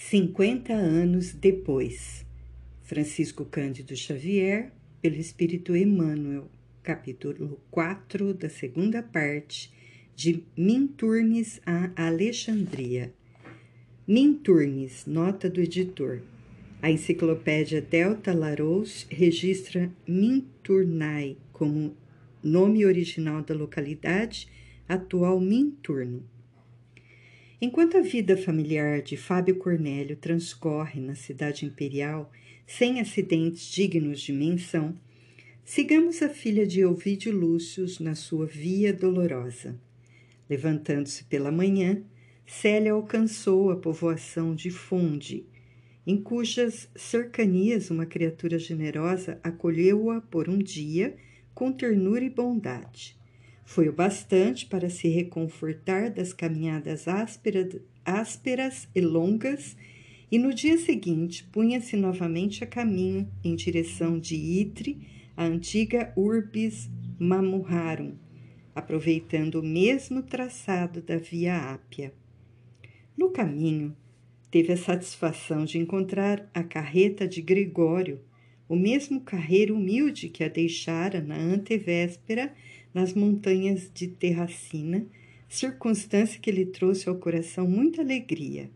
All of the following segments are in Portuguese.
50 anos depois. Francisco Cândido Xavier, pelo Espírito Emmanuel, capítulo 4 da segunda parte de Minturnes a Alexandria. Minturnes, nota do editor. A enciclopédia Delta Larousse registra Minturnai como nome original da localidade, atual Minturno. Enquanto a vida familiar de Fábio Cornélio transcorre na cidade imperial sem acidentes dignos de menção, sigamos a filha de Ovídio Lúcio na sua via dolorosa. Levantando-se pela manhã, Célia alcançou a povoação de Fonde, em cujas cercanias uma criatura generosa acolheu-a por um dia com ternura e bondade. Foi o bastante para se reconfortar das caminhadas ásperas, ásperas e longas, e no dia seguinte punha-se novamente a caminho em direção de Itre, a antiga Urbis Mamurrarum, aproveitando o mesmo traçado da Via Ápia. No caminho, teve a satisfação de encontrar a carreta de Gregório, o mesmo carreiro humilde que a deixara na antevéspera nas montanhas de Terracina, circunstância que lhe trouxe ao coração muita alegria.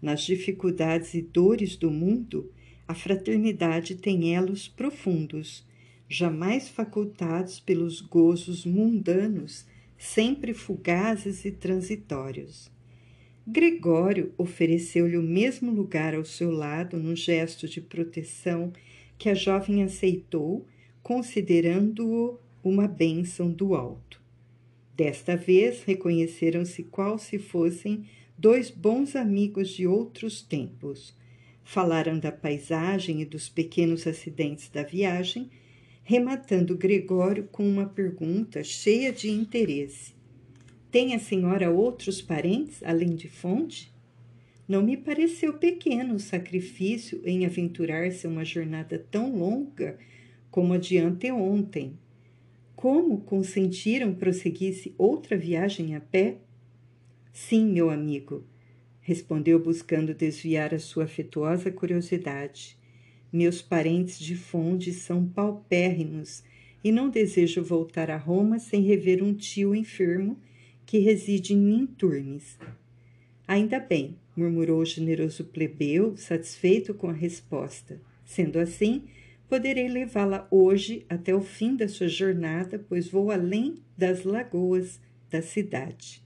Nas dificuldades e dores do mundo, a fraternidade tem elos profundos, jamais facultados pelos gozos mundanos, sempre fugazes e transitórios. Gregório ofereceu-lhe o mesmo lugar ao seu lado num gesto de proteção que a jovem aceitou, considerando-o uma bênção do alto. Desta vez reconheceram-se qual se fossem dois bons amigos de outros tempos. Falaram da paisagem e dos pequenos acidentes da viagem, rematando Gregório com uma pergunta cheia de interesse. Tem a senhora outros parentes além de Fonte? Não me pareceu pequeno o sacrifício em aventurar-se a uma jornada tão longa como a de anteontem, como consentiram prosseguisse outra viagem a pé? Sim, meu amigo, respondeu buscando desviar a sua afetuosa curiosidade. Meus parentes de Fonde são paupérrimos e não desejo voltar a Roma sem rever um tio enfermo que reside em Minturnes. Ainda bem, murmurou o generoso plebeu, satisfeito com a resposta. Sendo assim, Poderei levá-la hoje até o fim da sua jornada, pois vou além das lagoas da cidade.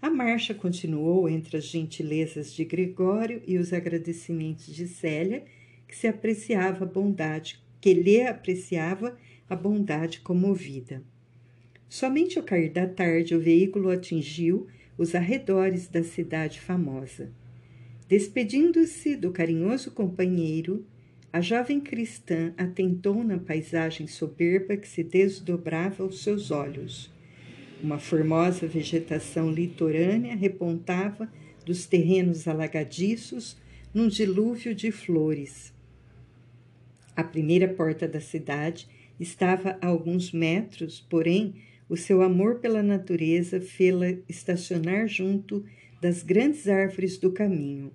A marcha continuou entre as gentilezas de Gregório e os agradecimentos de Célia, que se apreciava a bondade, que lhe apreciava a bondade comovida. Somente ao cair da tarde o veículo atingiu os arredores da cidade famosa. Despedindo-se do carinhoso companheiro, a jovem cristã atentou na paisagem soberba que se desdobrava aos seus olhos. Uma formosa vegetação litorânea repontava dos terrenos alagadiços num dilúvio de flores. A primeira porta da cidade estava a alguns metros, porém, o seu amor pela natureza fê-la estacionar junto das grandes árvores do caminho.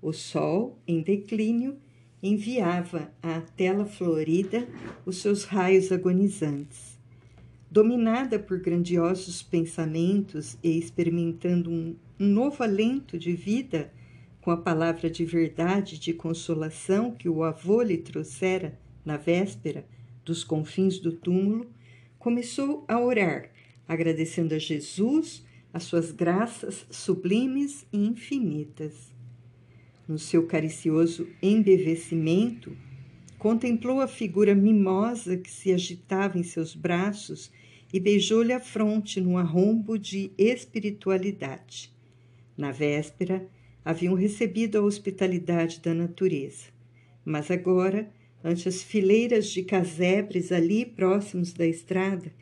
O sol, em declínio, enviava à tela florida os seus raios agonizantes. Dominada por grandiosos pensamentos e experimentando um, novo alento de vida com a palavra de verdade de consolação que o avô lhe trouxera na véspera dos confins do túmulo, começou a orar, agradecendo a Jesus as suas graças sublimes e infinitas no seu caricioso embevecimento, contemplou a figura mimosa que se agitava em seus braços e beijou-lhe a fronte num arrombo de espiritualidade. Na véspera, haviam recebido a hospitalidade da natureza, mas agora, ante as fileiras de casebres ali próximos da estrada,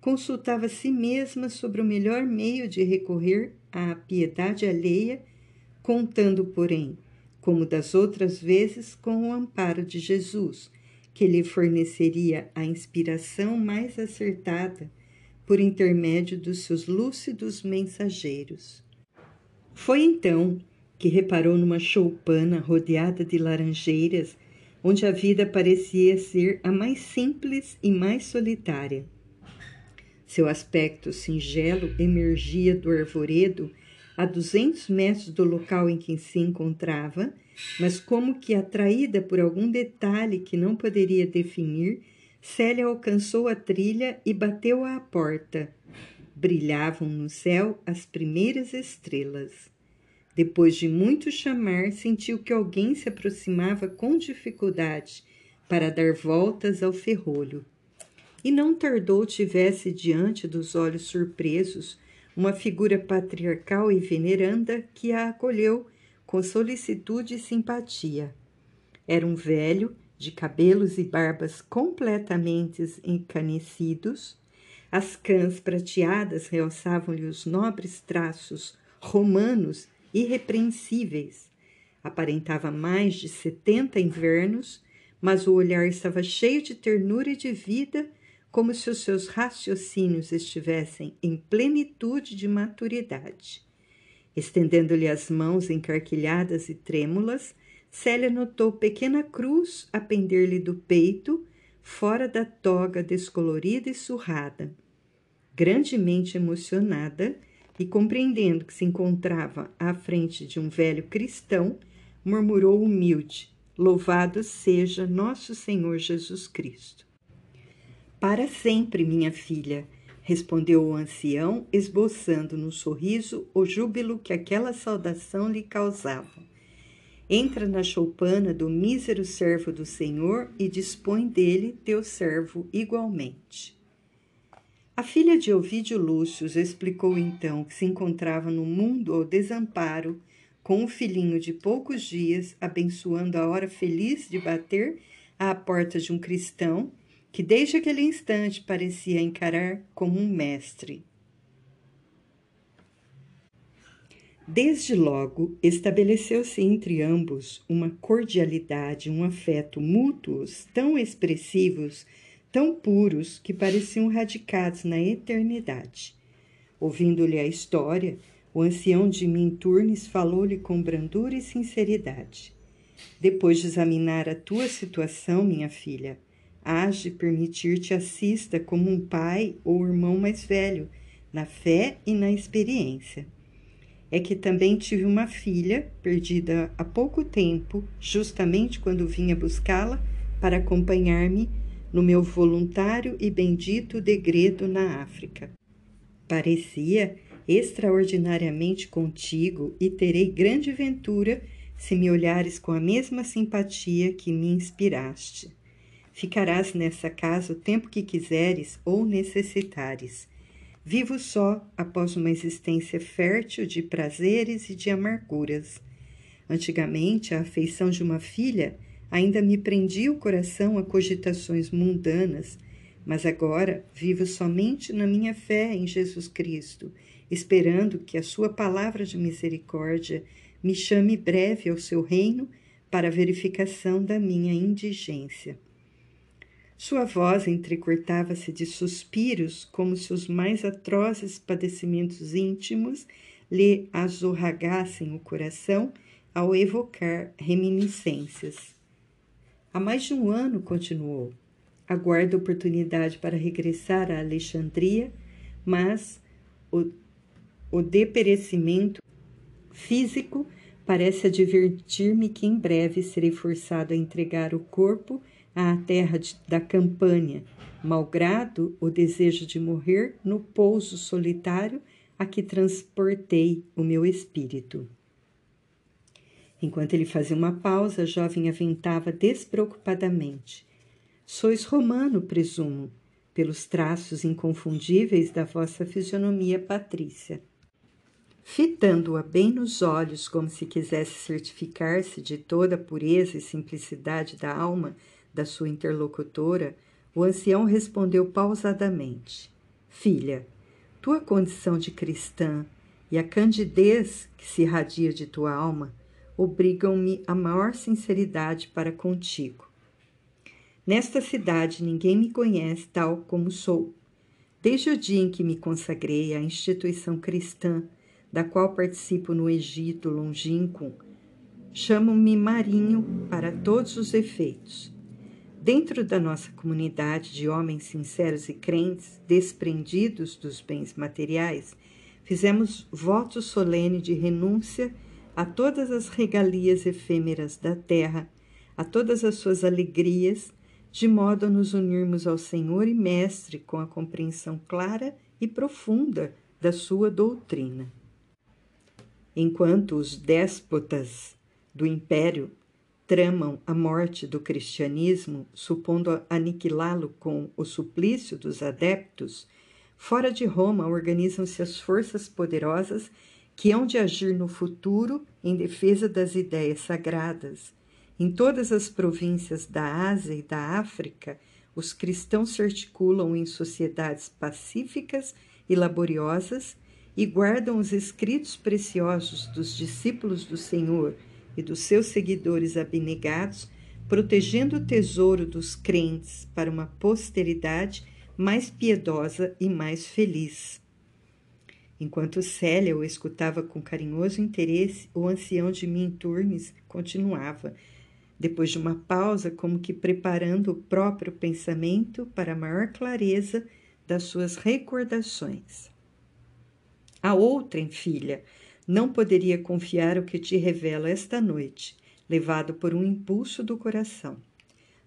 consultava a si mesma sobre o melhor meio de recorrer à piedade alheia, contando, porém, como das outras vezes, com o amparo de Jesus, que lhe forneceria a inspiração mais acertada por intermédio dos seus lúcidos mensageiros. Foi então que reparou numa choupana rodeada de laranjeiras, onde a vida parecia ser a mais simples e mais solitária. Seu aspecto singelo emergia do arvoredo a duzentos metros do local em que se encontrava, mas como que atraída por algum detalhe que não poderia definir, Célia alcançou a trilha e bateu à porta. Brilhavam no céu as primeiras estrelas. Depois de muito chamar, sentiu que alguém se aproximava com dificuldade para dar voltas ao ferrolho. E não tardou tivesse diante dos olhos surpresos uma figura patriarcal e veneranda que a acolheu com solicitude e simpatia. Era um velho, de cabelos e barbas completamente encanecidos, as cãs prateadas realçavam-lhe os nobres traços romanos irrepreensíveis. Aparentava mais de setenta invernos, mas o olhar estava cheio de ternura e de vida, como se os seus raciocínios estivessem em plenitude de maturidade. Estendendo-lhe as mãos encarquilhadas e trêmulas, Célia notou pequena cruz a pender-lhe do peito, fora da toga descolorida e surrada. Grandemente emocionada, e, compreendendo que se encontrava à frente de um velho cristão, murmurou humilde: Louvado seja nosso Senhor Jesus Cristo. Para sempre, minha filha, respondeu o ancião, esboçando no sorriso o júbilo que aquela saudação lhe causava. Entra na choupana do mísero servo do Senhor e dispõe dele teu servo igualmente. A filha de Ovídio Lúcio explicou então que se encontrava no mundo ao desamparo, com um filhinho de poucos dias, abençoando a hora feliz de bater à porta de um cristão que desde aquele instante parecia encarar como um mestre. Desde logo estabeleceu-se entre ambos uma cordialidade, um afeto mútuos tão expressivos tão puros que pareciam radicados na eternidade. Ouvindo-lhe a história, o ancião de Minturnes falou-lhe com brandura e sinceridade. Depois de examinar a tua situação, minha filha, hás de permitir-te assista como um pai ou irmão mais velho, na fé e na experiência. É que também tive uma filha, perdida há pouco tempo, justamente quando vinha buscá-la para acompanhar-me no meu voluntário e bendito degredo na África. Parecia extraordinariamente contigo e terei grande ventura se me olhares com a mesma simpatia que me inspiraste. Ficarás nessa casa o tempo que quiseres ou necessitares. Vivo só após uma existência fértil de prazeres e de amarguras. Antigamente, a afeição de uma filha Ainda me prendia o coração a cogitações mundanas, mas agora vivo somente na minha fé em Jesus Cristo, esperando que a Sua palavra de misericórdia me chame breve ao seu reino para verificação da minha indigência. Sua voz entrecortava-se de suspiros, como se os mais atrozes padecimentos íntimos lhe azorragassem o coração ao evocar reminiscências. Há mais de um ano, continuou. Aguardo oportunidade para regressar a Alexandria, mas o, o deperecimento físico parece advertir-me que em breve serei forçado a entregar o corpo à terra de, da campanha, malgrado o desejo de morrer no pouso solitário a que transportei o meu espírito. Enquanto ele fazia uma pausa, a jovem aventava despreocupadamente. Sois romano, presumo, pelos traços inconfundíveis da vossa fisionomia patrícia. Fitando-a bem nos olhos, como se quisesse certificar-se de toda a pureza e simplicidade da alma da sua interlocutora, o ancião respondeu pausadamente: Filha, tua condição de cristã e a candidez que se irradia de tua alma obrigam-me a maior sinceridade para contigo. Nesta cidade ninguém me conhece tal como sou. Desde o dia em que me consagrei à instituição cristã da qual participo no Egito longínquo, chamo-me Marinho para todos os efeitos. Dentro da nossa comunidade de homens sinceros e crentes, desprendidos dos bens materiais, fizemos voto solene de renúncia a todas as regalias efêmeras da terra, a todas as suas alegrias, de modo a nos unirmos ao Senhor e Mestre com a compreensão clara e profunda da sua doutrina. Enquanto os déspotas do império tramam a morte do cristianismo, supondo aniquilá-lo com o suplício dos adeptos, fora de Roma organizam-se as forças poderosas que hão de agir no futuro em defesa das ideias sagradas. Em todas as províncias da Ásia e da África, os cristãos se articulam em sociedades pacíficas e laboriosas e guardam os escritos preciosos dos discípulos do Senhor e dos seus seguidores abnegados, protegendo o tesouro dos crentes para uma posteridade mais piedosa e mais feliz. Enquanto Célia o escutava com carinhoso interesse, o ancião de Minturnes continuava, depois de uma pausa, como que preparando o próprio pensamento para a maior clareza das suas recordações. A outrem, filha, não poderia confiar o que te revelo esta noite, levado por um impulso do coração.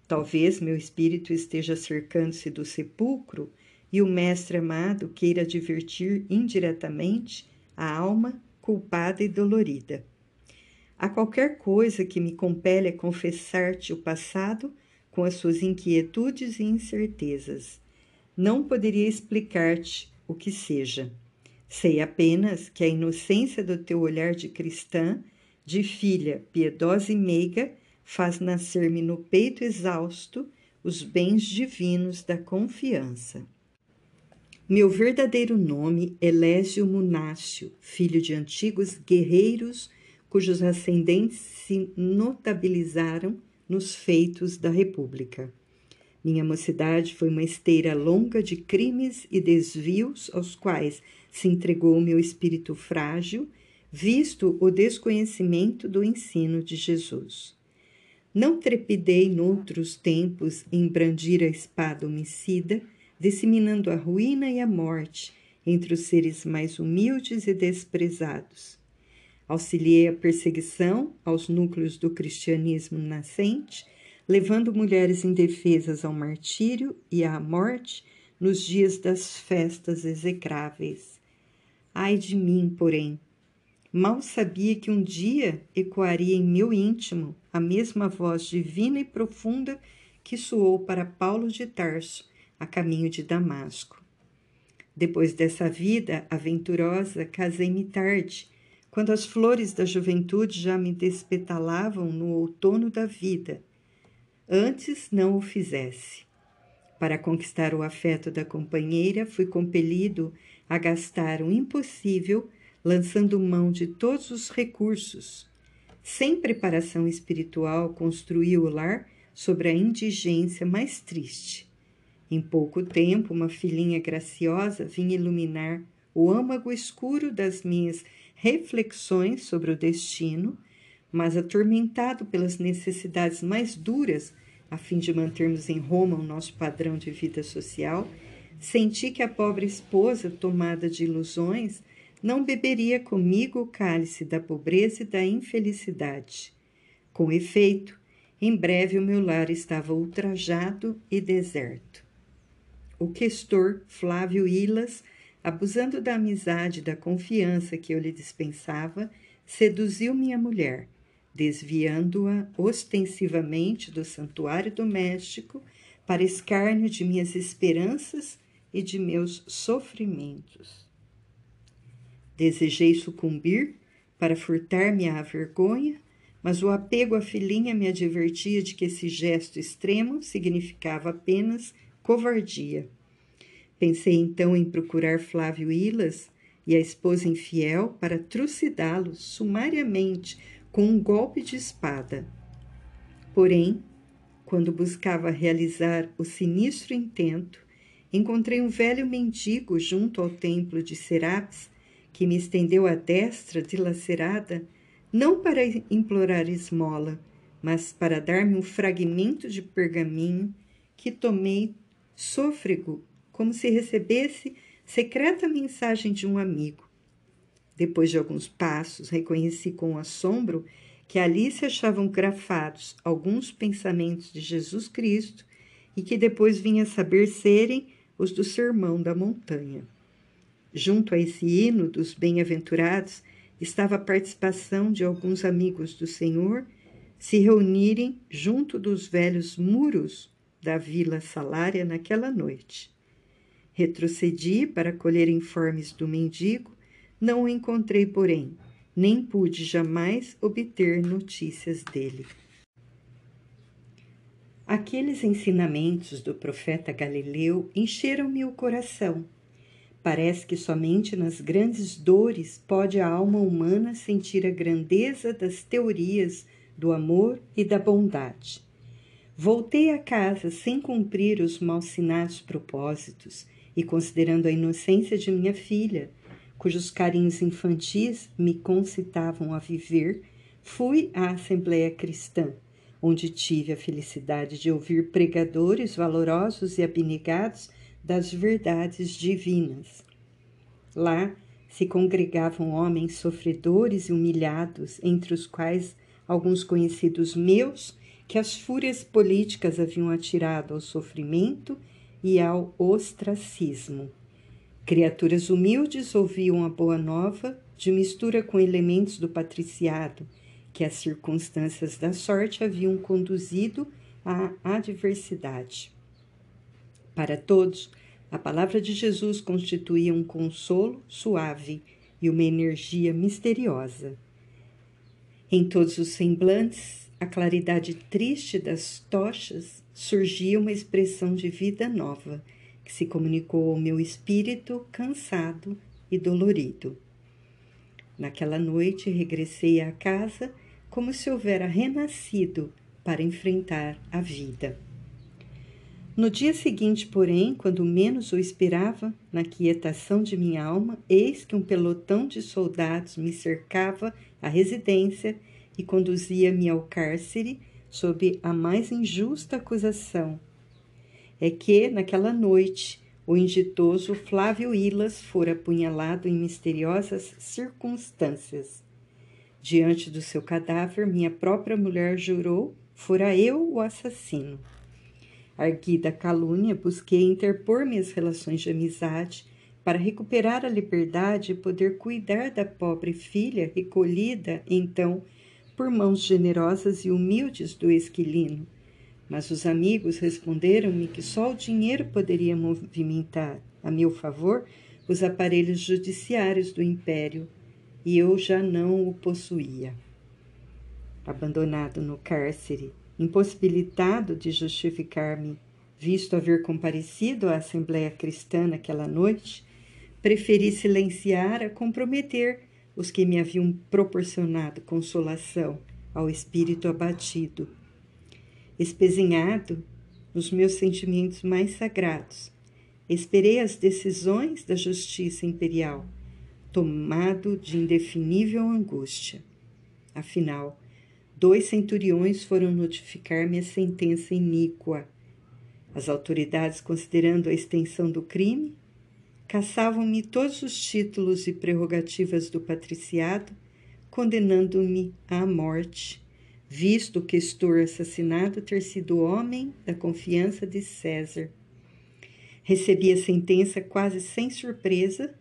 Talvez meu espírito esteja cercando-se do sepulcro e o Mestre amado queira divertir indiretamente a alma culpada e dolorida. Há qualquer coisa que me compele a confessar-te o passado com as suas inquietudes e incertezas. Não poderia explicar-te o que seja. Sei apenas que a inocência do teu olhar de cristã, de filha piedosa e meiga, faz nascer-me no peito exausto os bens divinos da confiança. Meu verdadeiro nome é Lésio Munácio, filho de antigos guerreiros cujos ascendentes se notabilizaram nos feitos da República. Minha mocidade foi uma esteira longa de crimes e desvios aos quais se entregou meu espírito frágil, visto o desconhecimento do ensino de Jesus. Não trepidei noutros tempos em brandir a espada homicida, disseminando a ruína e a morte entre os seres mais humildes e desprezados. Auxiliei a perseguição aos núcleos do cristianismo nascente, levando mulheres indefesas ao martírio e à morte nos dias das festas execráveis. Ai de mim, porém! Mal sabia que um dia ecoaria em meu íntimo a mesma voz divina e profunda que soou para Paulo de Tarso a caminho de Damasco. Depois dessa vida aventurosa, casei-me tarde, quando as flores da juventude já me despetalavam no outono da vida. Antes não o fizesse. Para conquistar o afeto da companheira, fui compelido a gastar o impossível, lançando mão de todos os recursos. Sem preparação espiritual, construí o lar sobre a indigência mais triste. Em pouco tempo, uma filhinha graciosa vinha iluminar o âmago escuro das minhas reflexões sobre o destino, mas atormentado pelas necessidades mais duras, a fim de mantermos em Roma o nosso padrão de vida social, Senti que a pobre esposa, tomada de ilusões, não beberia comigo o cálice da pobreza e da infelicidade. Com efeito, em breve o meu lar estava ultrajado e deserto. O questor Flávio Ilas, abusando da amizade e da confiança que eu lhe dispensava, seduziu minha mulher, desviando-a ostensivamente do santuário doméstico para escárnio de minhas esperanças e de meus sofrimentos. Desejei sucumbir para furtar-me à vergonha, mas o apego à filhinha me advertia de que esse gesto extremo significava apenas covardia. Pensei então em procurar Flávio Ilas e a esposa infiel para trucidá-los sumariamente com um golpe de espada. Porém, quando buscava realizar o sinistro intento, encontrei um velho mendigo junto ao templo de Serapis que me estendeu a destra dilacerada, não para implorar esmola, mas para dar-me um fragmento de pergaminho que tomei sôfrego, como se recebesse secreta mensagem de um amigo. Depois de alguns passos, reconheci com assombro que ali se achavam grafados alguns pensamentos de Jesus Cristo e que depois vinha saber serem os do Sermão da Montanha. Junto a esse hino dos bem-aventurados estava a participação de alguns amigos do Senhor se reunirem junto dos velhos muros da Vila Salária naquela noite. Retrocedi para colher informes do mendigo, não o encontrei, porém, nem pude jamais obter notícias dele. Aqueles ensinamentos do profeta Galileu encheram-me o coração. Parece que somente nas grandes dores pode a alma humana sentir a grandeza das teorias do amor e da bondade. Voltei a casa sem cumprir os malsinados propósitos e considerando a inocência de minha filha, cujos carinhos infantis me concitavam a viver, fui à Assembleia Cristã onde tive a felicidade de ouvir pregadores valorosos e abnegados das verdades divinas. Lá se congregavam homens sofredores e humilhados, entre os quais alguns conhecidos meus que as fúrias políticas haviam atirado ao sofrimento e ao ostracismo. Criaturas humildes ouviam a boa nova de mistura com elementos do patriciado que as circunstâncias da sorte haviam conduzido à adversidade. Para todos, a palavra de Jesus constituía um consolo suave e uma energia misteriosa. Em todos os semblantes, a claridade triste das tochas surgia uma expressão de vida nova que se comunicou ao meu espírito cansado e dolorido. Naquela noite regressei à casa como se houvera renascido para enfrentar a vida. No dia seguinte, porém, quando menos o esperava, na quietação de minha alma, eis que um pelotão de soldados me cercava a residência e conduzia-me ao cárcere sob a mais injusta acusação. É que, naquela noite, o inditoso Flávio Ilas fora apunhalado em misteriosas circunstâncias. Diante do seu cadáver, minha própria mulher jurou: fora eu o assassino. Arguida a calúnia, busquei interpor minhas relações de amizade para recuperar a liberdade e poder cuidar da pobre filha recolhida, então, por mãos generosas e humildes do esquilino mas os amigos responderam-me que só o dinheiro poderia movimentar, a meu favor, os aparelhos judiciários do império, e eu já não o possuía. Abandonado no cárcere, impossibilitado de justificar-me, visto haver comparecido à Assembleia Cristã naquela noite, preferi silenciar a comprometer os que me haviam proporcionado consolação ao espírito abatido espezinhado nos meus sentimentos mais sagrados. Esperei as decisões da justiça imperial, tomado de indefinível angústia. Afinal, dois centuriões foram notificar-me a sentença iníqua. As autoridades, considerando a extensão do crime, caçavam-me todos os títulos e prerrogativas do patriciado, condenando-me à morte visto o questor assassinado ter sido homem da confiança de César. Recebi a sentença quase sem surpresa,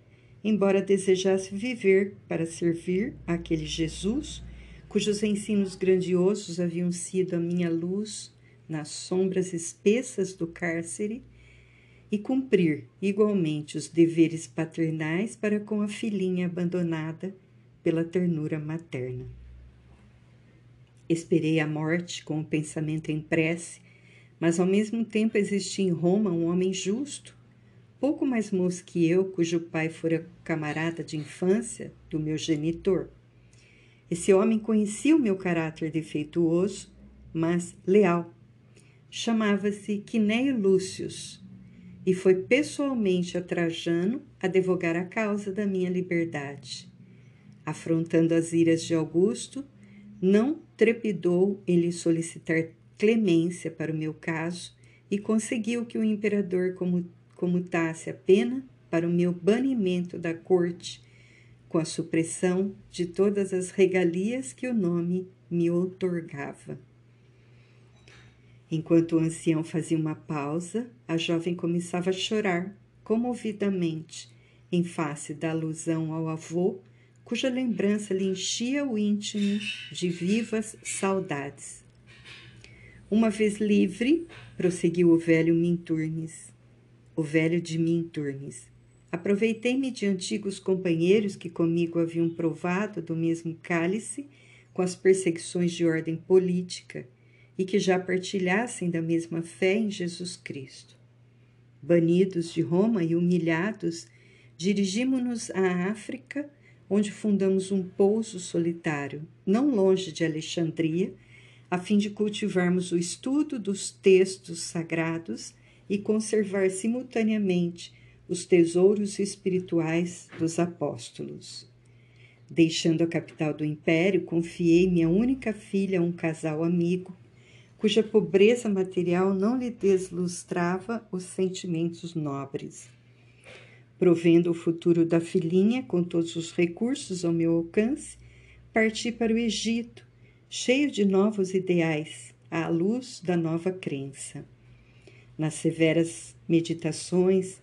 embora desejasse viver para servir aquele Jesus cujos ensinos grandiosos haviam sido a minha luz nas sombras espessas do cárcere e cumprir igualmente os deveres paternais para com a filhinha abandonada pela ternura materna. Esperei a morte com o pensamento em prece, mas ao mesmo tempo existia em Roma um homem justo, pouco mais moço que eu, cujo pai fora camarada de infância do meu genitor. Esse homem conhecia o meu caráter defeituoso, mas leal. Chamava-se Quinéio Lúcius e foi pessoalmente a Trajano advogar a causa da minha liberdade. Afrontando as iras de Augusto, não trepidou em lhe solicitar clemência para o meu caso e conseguiu que o imperador comutasse a pena para o meu banimento da corte, com a supressão de todas as regalias que o nome me outorgava. Enquanto o ancião fazia uma pausa, a jovem começava a chorar comovidamente em face da alusão ao avô, cuja lembrança lhe enchia o íntimo de vivas saudades. Uma vez livre, prosseguiu o velho Minturnes, o velho de Minturnes, aproveitei-me de antigos companheiros que comigo haviam provado do mesmo cálice com as perseguições de ordem política e que já partilhassem da mesma fé em Jesus Cristo. Banidos de Roma e humilhados, dirigimos-nos à África, onde fundamos um pouso solitário, não longe de Alexandria, a fim de cultivarmos o estudo dos textos sagrados e conservar simultaneamente os tesouros espirituais dos apóstolos. Deixando a capital do império, confiei minha única filha a um casal amigo, cuja pobreza material não lhe deslustrava os sentimentos nobres. Provendo o futuro da filhinha com todos os recursos ao meu alcance, parti para o Egito, cheio de novos ideais, à luz da nova crença. Nas severas meditações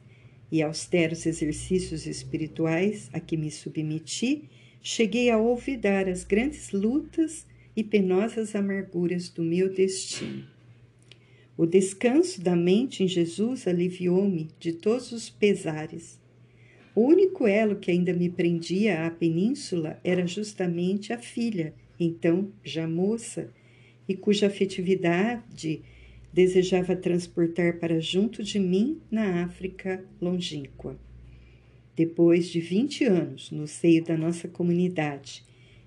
e austeros exercícios espirituais a que me submeti, cheguei a olvidar as grandes lutas e penosas amarguras do meu destino. O descanso da mente em Jesus aliviou-me de todos os pesares. O único elo que ainda me prendia à península era justamente a filha então já moça, e cuja afetividade desejava transportar para junto de mim na África longínqua. Depois de vinte anos no seio da nossa comunidade,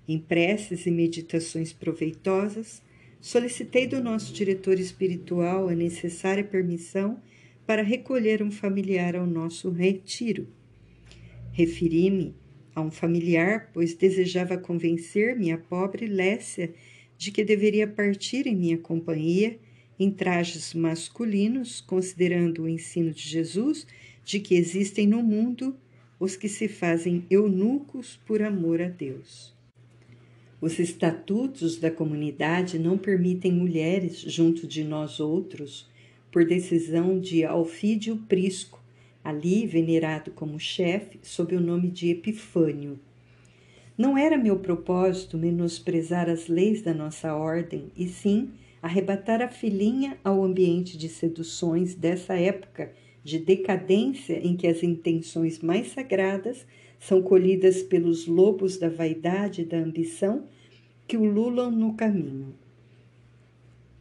em preces e meditações proveitosas, solicitei do nosso diretor espiritual a necessária permissão para recolher um familiar ao nosso retiro. Referi-me a um familiar, pois desejava convencer minha pobre Lécia de que deveria partir em minha companhia em trajes masculinos, considerando o ensino de Jesus de que existem no mundo os que se fazem eunucos por amor a Deus. Os estatutos da comunidade não permitem mulheres junto de nós outros, por decisão de Alfídio Prisco, ali venerado como chefe sob o nome de Epifânio. Não era meu propósito menosprezar as leis da nossa ordem, e sim arrebatar a filhinha ao ambiente de seduções dessa época de decadência em que as intenções mais sagradas são colhidas pelos lobos da vaidade e da ambição que ululam no caminho.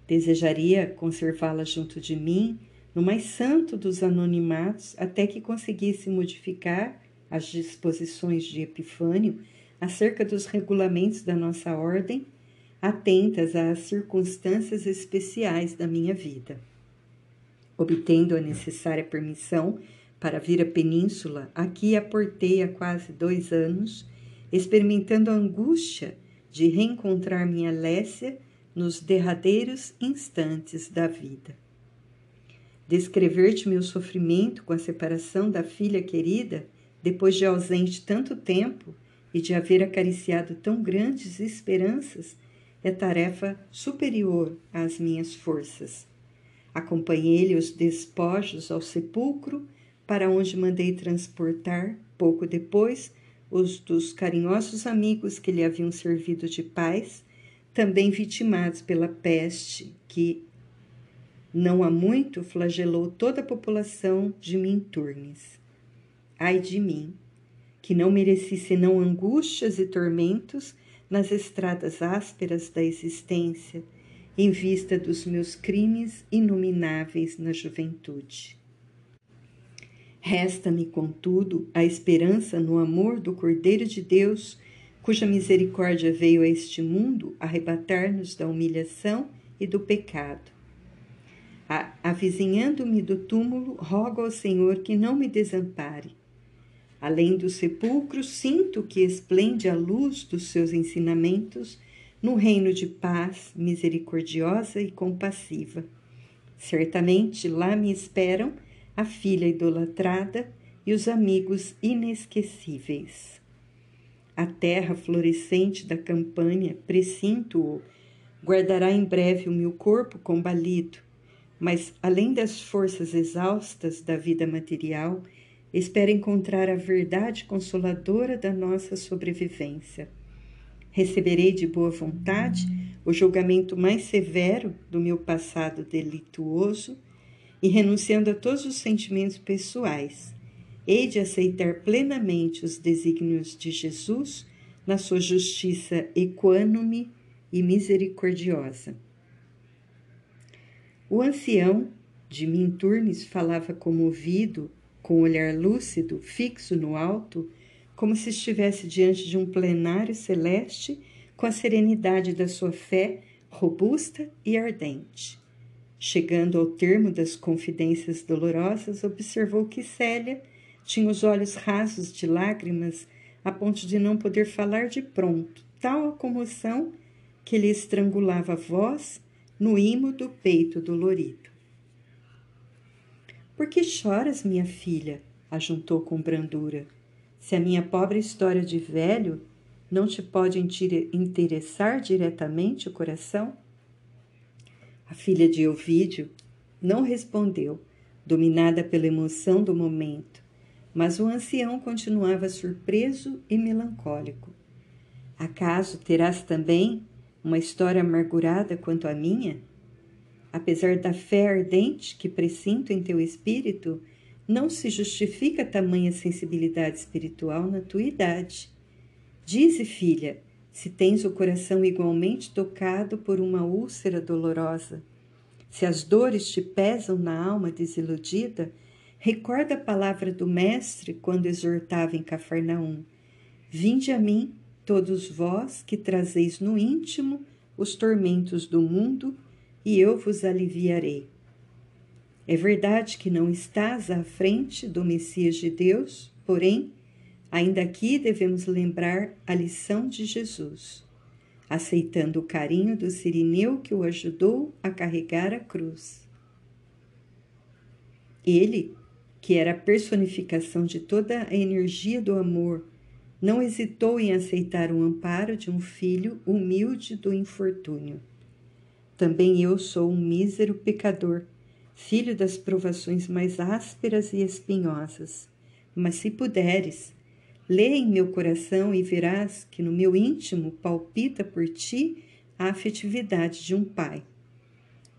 Desejaria conservá-la junto de mim no mais santo dos anonimatos, até que conseguisse modificar as disposições de Epifânio acerca dos regulamentos da nossa ordem, atentas às circunstâncias especiais da minha vida. Obtendo a necessária permissão para vir à península, aqui aportei há quase dois anos, experimentando a angústia de reencontrar minha Lécia nos derradeiros instantes da vida. Descrever-te meu sofrimento com a separação da filha querida, depois de ausente tanto tempo e de haver acariciado tão grandes esperanças, é tarefa superior às minhas forças. Acompanhei-lhe os despojos ao sepulcro, para onde mandei transportar, pouco depois, os dos carinhosos amigos que lhe haviam servido de paz, também vitimados pela peste que não há muito flagelou toda a população de Minturnes. Ai de mim, que não mereci senão angústias e tormentos nas estradas ásperas da existência, em vista dos meus crimes inomináveis na juventude. Resta-me, contudo, a esperança no amor do Cordeiro de Deus, cuja misericórdia veio a este mundo arrebatar-nos da humilhação e do pecado avizinhando-me do túmulo, rogo ao Senhor que não me desampare. Além do sepulcro, sinto que esplende a luz dos seus ensinamentos no reino de paz misericordiosa e compassiva. Certamente lá me esperam a filha idolatrada e os amigos inesquecíveis. A terra florescente da campanha, presinto-o, guardará em breve o meu corpo combalido, mas além das forças exaustas da vida material, espero encontrar a verdade consoladora da nossa sobrevivência. Receberei de boa vontade o julgamento mais severo do meu passado delituoso e, renunciando a todos os sentimentos pessoais, hei de aceitar plenamente os desígnios de Jesus na sua justiça equânime e misericordiosa. O ancião de Minturnes falava comovido, com o olhar lúcido, fixo no alto, como se estivesse diante de um plenário celeste, com a serenidade da sua fé robusta e ardente. Chegando ao termo das confidências dolorosas, observou que Célia tinha os olhos rasos de lágrimas, a ponto de não poder falar de pronto, tal a comoção que lhe estrangulava a voz no imo do peito dolorido. Por que choras, minha filha? ajuntou com brandura. Se a minha pobre história de velho não te pode interessar diretamente o coração? A filha de Ovídio não respondeu, dominada pela emoção do momento, mas o ancião continuava surpreso e melancólico. Acaso terás também uma história amargurada quanto a minha? Apesar da fé ardente que presinto em teu espírito, não se justifica tamanha sensibilidade espiritual na tua idade. Dize, filha, se tens o coração igualmente tocado por uma úlcera dolorosa, se as dores te pesam na alma desiludida, recorda a palavra do Mestre quando exortava em Cafarnaum: Vinde a mim todos vós que trazeis no íntimo os tormentos do mundo, e eu vos aliviarei. É verdade que não estás à frente do Messias de Deus, porém, ainda aqui devemos lembrar a lição de Jesus, aceitando o carinho do sirineu que o ajudou a carregar a cruz. Ele, que era a personificação de toda a energia do amor, não hesitou em aceitar o amparo de um filho humilde do infortúnio. Também eu sou um mísero pecador, filho das provações mais ásperas e espinhosas. Mas se puderes, lê em meu coração e verás que no meu íntimo palpita por ti a afetividade de um pai.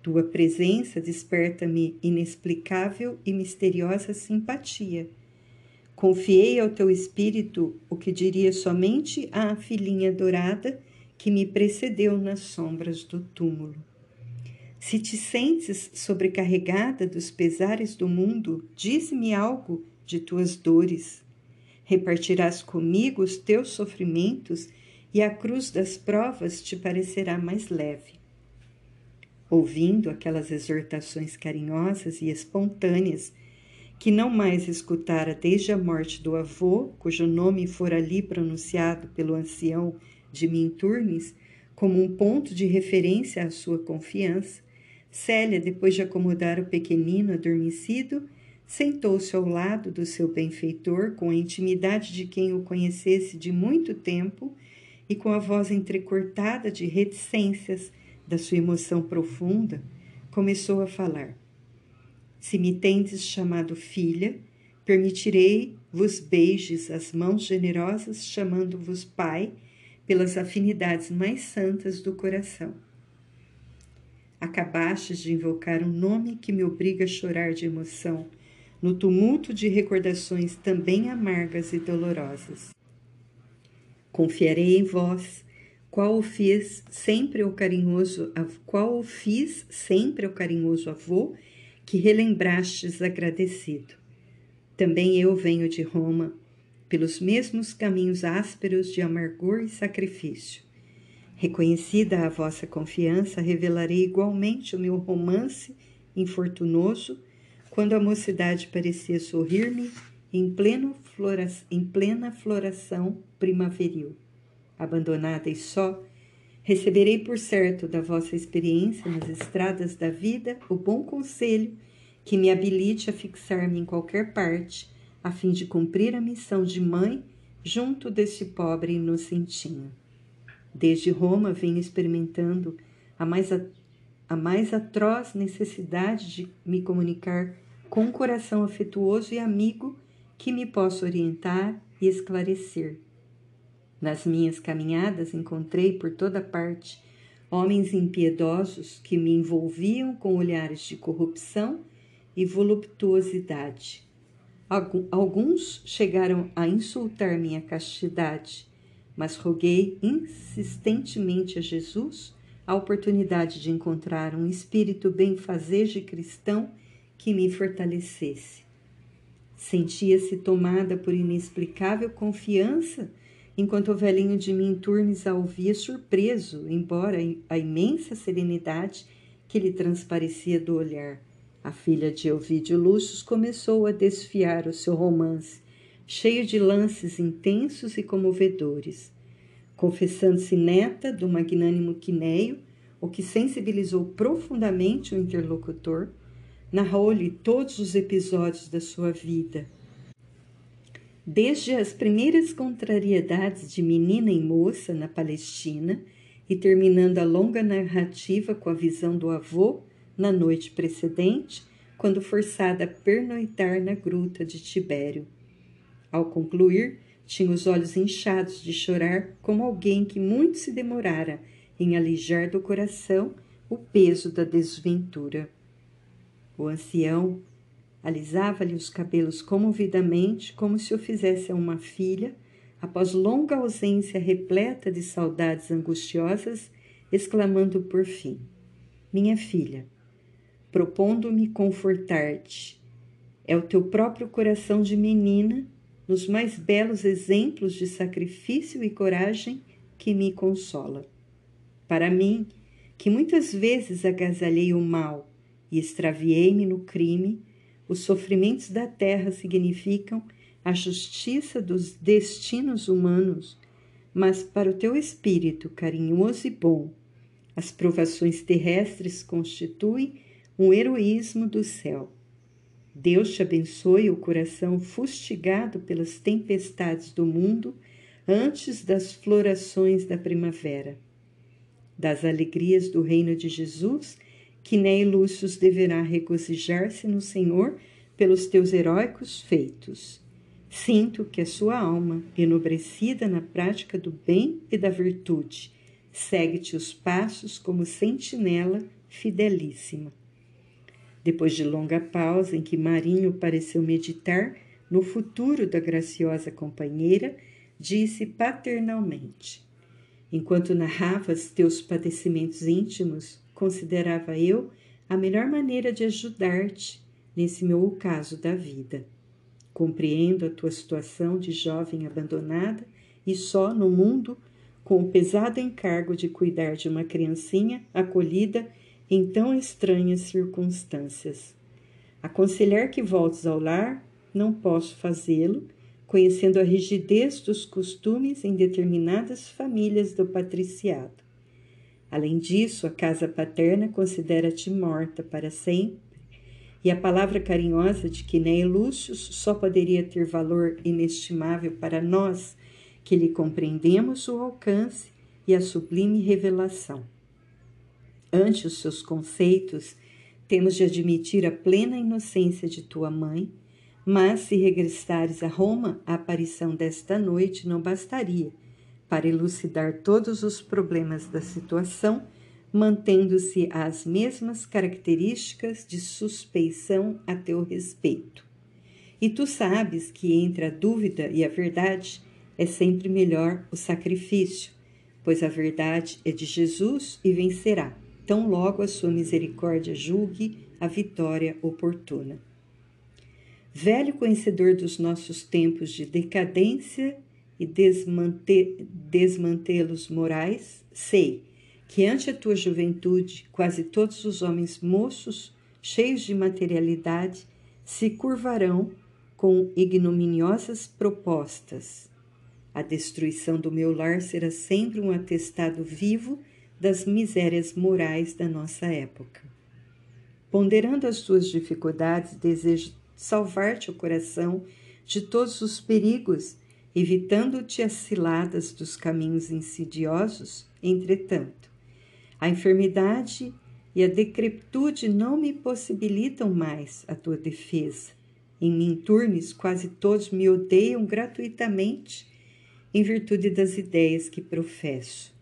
Tua presença desperta-me inexplicável e misteriosa simpatia Confiei ao teu espírito o que diria somente à filhinha dourada que me precedeu nas sombras do túmulo. Se te sentes sobrecarregada dos pesares do mundo, dize-me algo de tuas dores. Repartirás comigo os teus sofrimentos e a cruz das provas te parecerá mais leve. Ouvindo aquelas exortações carinhosas e espontâneas que não mais escutara desde a morte do avô, cujo nome fora ali pronunciado pelo ancião de Minturnes como um ponto de referência à sua confiança, Célia, depois de acomodar o pequenino adormecido, sentou-se ao lado do seu benfeitor com a intimidade de quem o conhecesse de muito tempo e com a voz entrecortada de reticências da sua emoção profunda, começou a falar. Se me tendes chamado filha, permitirei vos beijes as mãos generosas, chamando-vos pai, pelas afinidades mais santas do coração. Acabastes de invocar um nome que me obriga a chorar de emoção, no tumulto de recordações também amargas e dolorosas. Confiarei em vós, qual o fiz sempre o carinhoso, qual o fiz sempre o carinhoso avô que relembrastes agradecido. Também eu venho de Roma, pelos mesmos caminhos ásperos de amargor e sacrifício. Reconhecida a vossa confiança, revelarei igualmente o meu romance infortunoso, quando a mocidade parecia sorrir-me em, em plena floração primaveril. Abandonada e só, receberei por certo da vossa experiência nas estradas da vida o bom conselho que me habilite a fixar-me em qualquer parte, a fim de cumprir a missão de mãe junto deste pobre inocentinho. Desde Roma venho experimentando a mais, a, a mais atroz necessidade de me comunicar com um coração afetuoso e amigo que me possa orientar e esclarecer. Nas minhas caminhadas encontrei por toda parte homens impiedosos que me envolviam com olhares de corrupção e voluptuosidade. Alguns chegaram a insultar minha castidade, mas roguei insistentemente a Jesus a oportunidade de encontrar um espírito benfazejo e cristão que me fortalecesse. Sentia-se tomada por inexplicável confiança, enquanto o velhinho de Minturnes a ouvia surpreso, embora a imensa serenidade que lhe transparecia do olhar. A filha de Ovídio Lúcius começou a desfiar o seu romance, cheio de lances intensos e comovedores. Confessando-se neta do magnânimo Quinéio, o que sensibilizou profundamente o interlocutor, narrou-lhe todos os episódios da sua vida. Desde as primeiras contrariedades de menina e moça na Palestina e terminando a longa narrativa com a visão do avô na noite precedente, quando forçada a pernoitar na gruta de Tibério. Ao concluir, tinha os olhos inchados de chorar, como alguém que muito se demorara em alijar do coração o peso da desventura. O ancião alisava-lhe os cabelos comovidamente, como se o fizesse a uma filha, após longa ausência repleta de saudades angustiosas, exclamando por fim: Minha filha, propondo-me confortar-te, é o teu próprio coração de menina, nos mais belos exemplos de sacrifício e coragem, que me consola. Para mim, que muitas vezes agasalhei o mal, e extraviei-me no crime, os sofrimentos da terra significam a justiça dos destinos humanos, mas para o teu espírito carinhoso e bom, as provações terrestres constituem um heroísmo do céu. Deus te abençoe o coração fustigado pelas tempestades do mundo antes das florações da primavera. Das alegrias do reino de Jesus Quiné Lúcius deverá regozijar-se no Senhor pelos teus heróicos feitos. Sinto que a sua alma, enobrecida na prática do bem e da virtude, segue-te os passos como sentinela fidelíssima. Depois de longa pausa em que Marinho pareceu meditar no futuro da graciosa companheira, disse paternalmente: Enquanto narravas teus padecimentos íntimos, considerava eu a melhor maneira de ajudar-te nesse meu caso da vida. Compreendo a tua situação de jovem abandonada e só no mundo, com o pesado encargo de cuidar de uma criancinha acolhida em tão estranhas circunstâncias. Aconselhar que voltes ao lar, não posso fazê-lo, conhecendo a rigidez dos costumes em determinadas famílias do patriciado. Além disso, a casa paterna considera-te morta para sempre, e a palavra carinhosa de Quinéia Lúcio só poderia ter valor inestimável para nós, que lhe compreendemos o alcance e a sublime revelação. Ante os seus conceitos, temos de admitir a plena inocência de tua mãe, mas se regressares a Roma, a aparição desta noite não bastaria para elucidar todos os problemas da situação, mantendo-se as mesmas características de suspeição a teu respeito. E tu sabes que entre a dúvida e a verdade é sempre melhor o sacrifício, pois a verdade é de Jesus e vencerá, tão logo a sua misericórdia julgue a vitória oportuna. Velho conhecedor dos nossos tempos de decadência e desmantê-los morais, sei que ante a tua juventude quase todos os homens moços cheios de materialidade, se curvarão com ignominiosas propostas. A destruição do meu lar será sempre um atestado vivo das misérias morais da nossa época. Ponderando as tuas dificuldades, desejo salvar-te o coração de todos os perigos, evitando-te as ciladas dos caminhos insidiosos. Entretanto, a enfermidade e a decrepitude não me possibilitam mais a tua defesa. Em Minturnes, quase todos me odeiam gratuitamente em virtude das ideias que professo.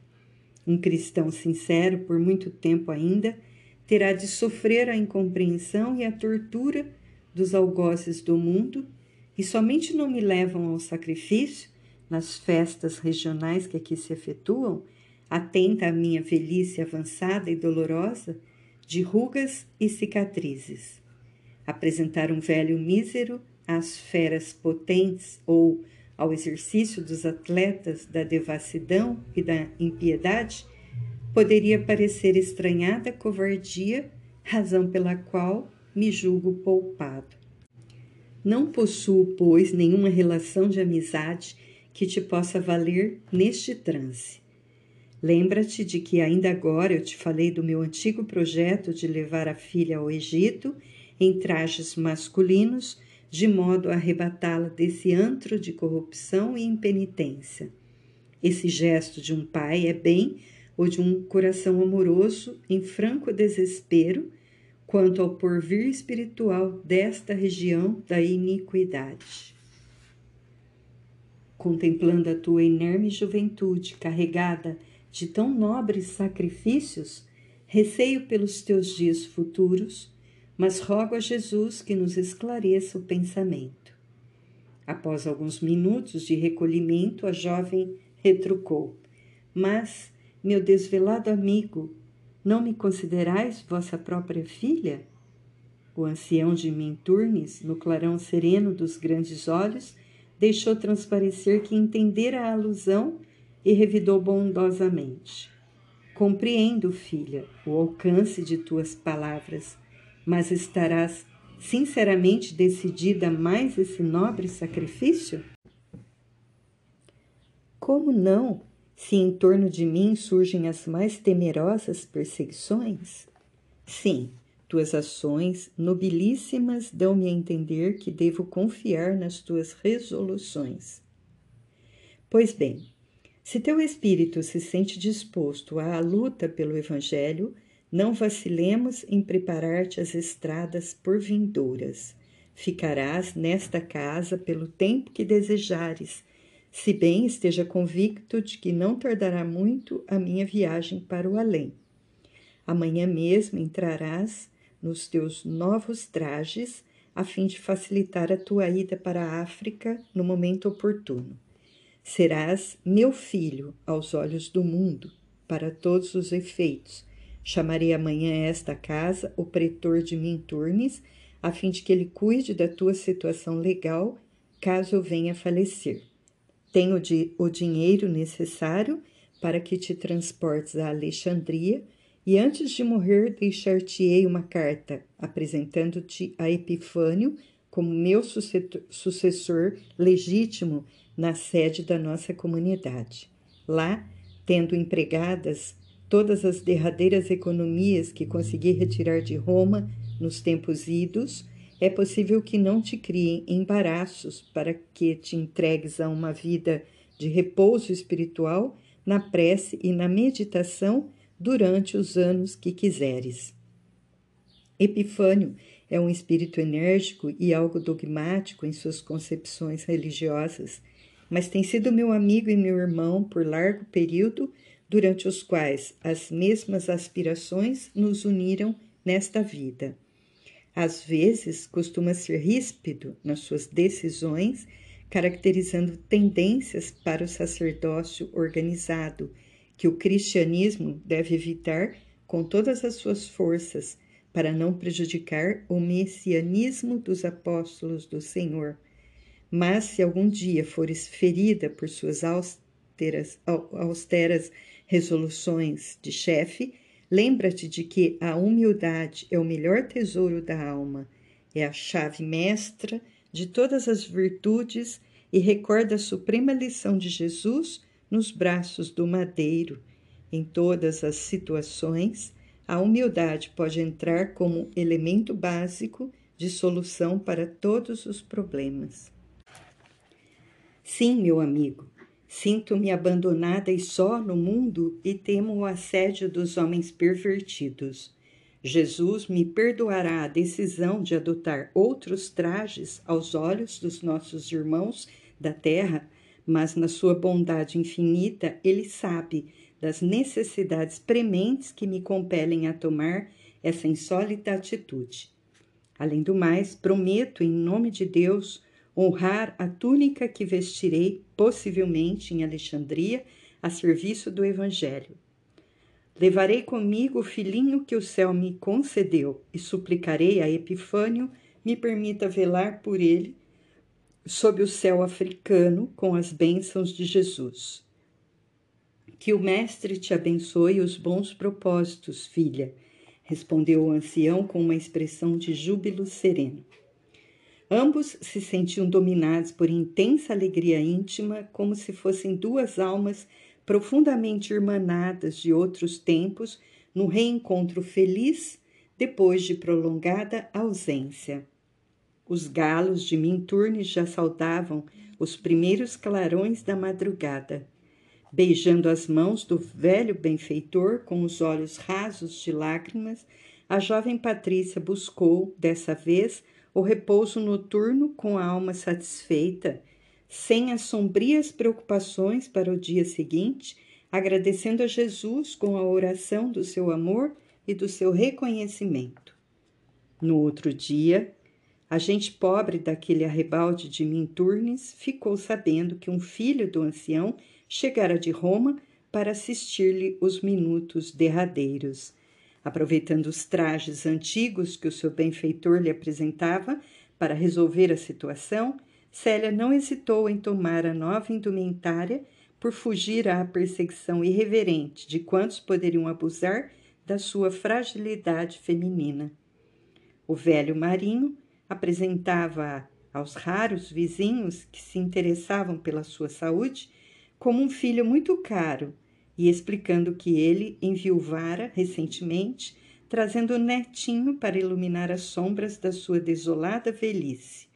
Um cristão sincero, por muito tempo ainda, terá de sofrer a incompreensão e a tortura dos algozes do mundo e somente não me levam ao sacrifício nas festas regionais que aqui se efetuam, atenta à minha velhice avançada e dolorosa, de rugas e cicatrizes. Apresentar um velho mísero às feras potentes ou ao exercício dos atletas da devassidão e da impiedade, poderia parecer estranhada covardia, razão pela qual me julgo poupado. Não possuo, pois, nenhuma relação de amizade que te possa valer neste transe. Lembra-te de que ainda agora eu te falei do meu antigo projeto de levar a filha ao Egito em trajes masculinos de modo a arrebatá-la desse antro de corrupção e impenitência. Esse gesto de um pai é bem o de um coração amoroso em franco desespero quanto ao porvir espiritual desta região da iniquidade. Contemplando a tua inerme juventude carregada de tão nobres sacrifícios, receio pelos teus dias futuros mas rogo a Jesus que nos esclareça o pensamento. Após alguns minutos de recolhimento, a jovem retrucou: Mas, meu desvelado amigo, não me considerais vossa própria filha? O ancião de Minturnes, no clarão sereno dos grandes olhos, deixou transparecer que entendera a alusão e revidou bondosamente. Compreendo, filha, o alcance de tuas palavras mas estarás sinceramente decidida a mais esse nobre sacrifício? Como não, se em torno de mim surgem as mais temerosas perseguições? Sim, tuas ações nobilíssimas dão-me a entender que devo confiar nas tuas resoluções. Pois bem, se teu espírito se sente disposto à luta pelo Evangelho, não vacilemos em preparar-te as estradas por vindouras. Ficarás nesta casa pelo tempo que desejares, se bem esteja convicto de que não tardará muito a minha viagem para o além. Amanhã mesmo entrarás nos teus novos trajes, a fim de facilitar a tua ida para a África no momento oportuno. Serás meu filho aos olhos do mundo, para todos os efeitos, Chamarei amanhã a esta casa o pretor de Minturnes, a fim de que ele cuide da tua situação legal caso eu venha a falecer. Tenho de, o dinheiro necessário para que te transportes a Alexandria e antes de morrer deixar-te-ei uma carta apresentando-te a Epifânio como meu sucessor legítimo na sede da nossa comunidade. Lá, tendo empregadas todas as derradeiras economias que consegui retirar de Roma nos tempos idos, é possível que não te criem embaraços para que te entregues a uma vida de repouso espiritual na prece e na meditação durante os anos que quiseres. Epifânio é um espírito enérgico e algo dogmático em suas concepções religiosas, mas tem sido meu amigo e meu irmão por largo período durante os quais as mesmas aspirações nos uniram nesta vida. Às vezes, costuma ser ríspido nas suas decisões, caracterizando tendências para o sacerdócio organizado, que o cristianismo deve evitar com todas as suas forças, para não prejudicar o messianismo dos apóstolos do Senhor. Mas se algum dia fores ferida por suas austeras, austeras resoluções de chefe, Lembra-te de que a humildade é o melhor tesouro da alma, é a chave mestra de todas as virtudes e recorda a suprema lição de Jesus nos braços do madeiro. Em todas as situações, a humildade pode entrar como elemento básico de solução para todos os problemas. Sim, meu amigo, sinto-me abandonada e só no mundo e temo o assédio dos homens pervertidos. Jesus me perdoará a decisão de adotar outros trajes aos olhos dos nossos irmãos da terra, mas na sua bondade infinita, ele sabe das necessidades prementes que me compelem a tomar essa insólita atitude. Além do mais, prometo, em nome de Deus, honrar a túnica que vestirei, possivelmente em Alexandria, a serviço do Evangelho. Levarei comigo o filhinho que o céu me concedeu e suplicarei a Epifânio me permita velar por ele sob o céu africano com as bênçãos de Jesus. Que o Mestre te abençoe os bons propósitos, filha, respondeu o ancião com uma expressão de júbilo sereno. Ambos se sentiam dominados por intensa alegria íntima, como se fossem duas almas profundamente irmanadas de outros tempos no reencontro feliz depois de prolongada ausência. Os galos de Minturne já saudavam os primeiros clarões da madrugada. Beijando as mãos do velho benfeitor com os olhos rasos de lágrimas, a jovem Patrícia buscou, dessa vez, o repouso noturno com a alma satisfeita sem as sombrias preocupações para o dia seguinte, agradecendo a Jesus com a oração do seu amor e do seu reconhecimento. No outro dia, a gente pobre daquele arrebalde de Minturnes ficou sabendo que um filho do ancião chegara de Roma para assistir-lhe os minutos derradeiros. Aproveitando os trajes antigos que o seu benfeitor lhe apresentava para resolver a situação, Célia não hesitou em tomar a nova indumentária por fugir à perseguição irreverente de quantos poderiam abusar da sua fragilidade feminina. O velho marinho apresentava aos raros vizinhos que se interessavam pela sua saúde como um filho muito caro e explicando que ele enviuvara recentemente, trazendo o netinho para iluminar as sombras da sua desolada velhice.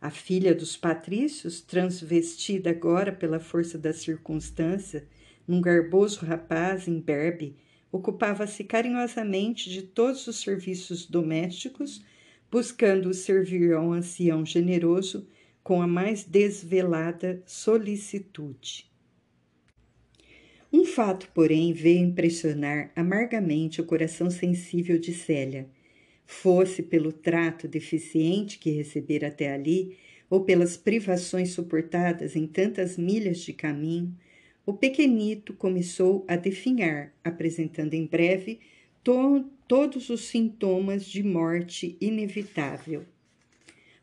A filha dos patrícios, transvestida agora pela força da circunstância, num garboso rapaz imberbe, ocupava-se carinhosamente de todos os serviços domésticos, buscando servir ao ancião generoso com a mais desvelada solicitude. Um fato, porém, veio impressionar amargamente o coração sensível de Célia fosse pelo trato deficiente que recebera até ali, ou pelas privações suportadas em tantas milhas de caminho, o pequenito começou a definhar, apresentando em breve to todos os sintomas de morte inevitável.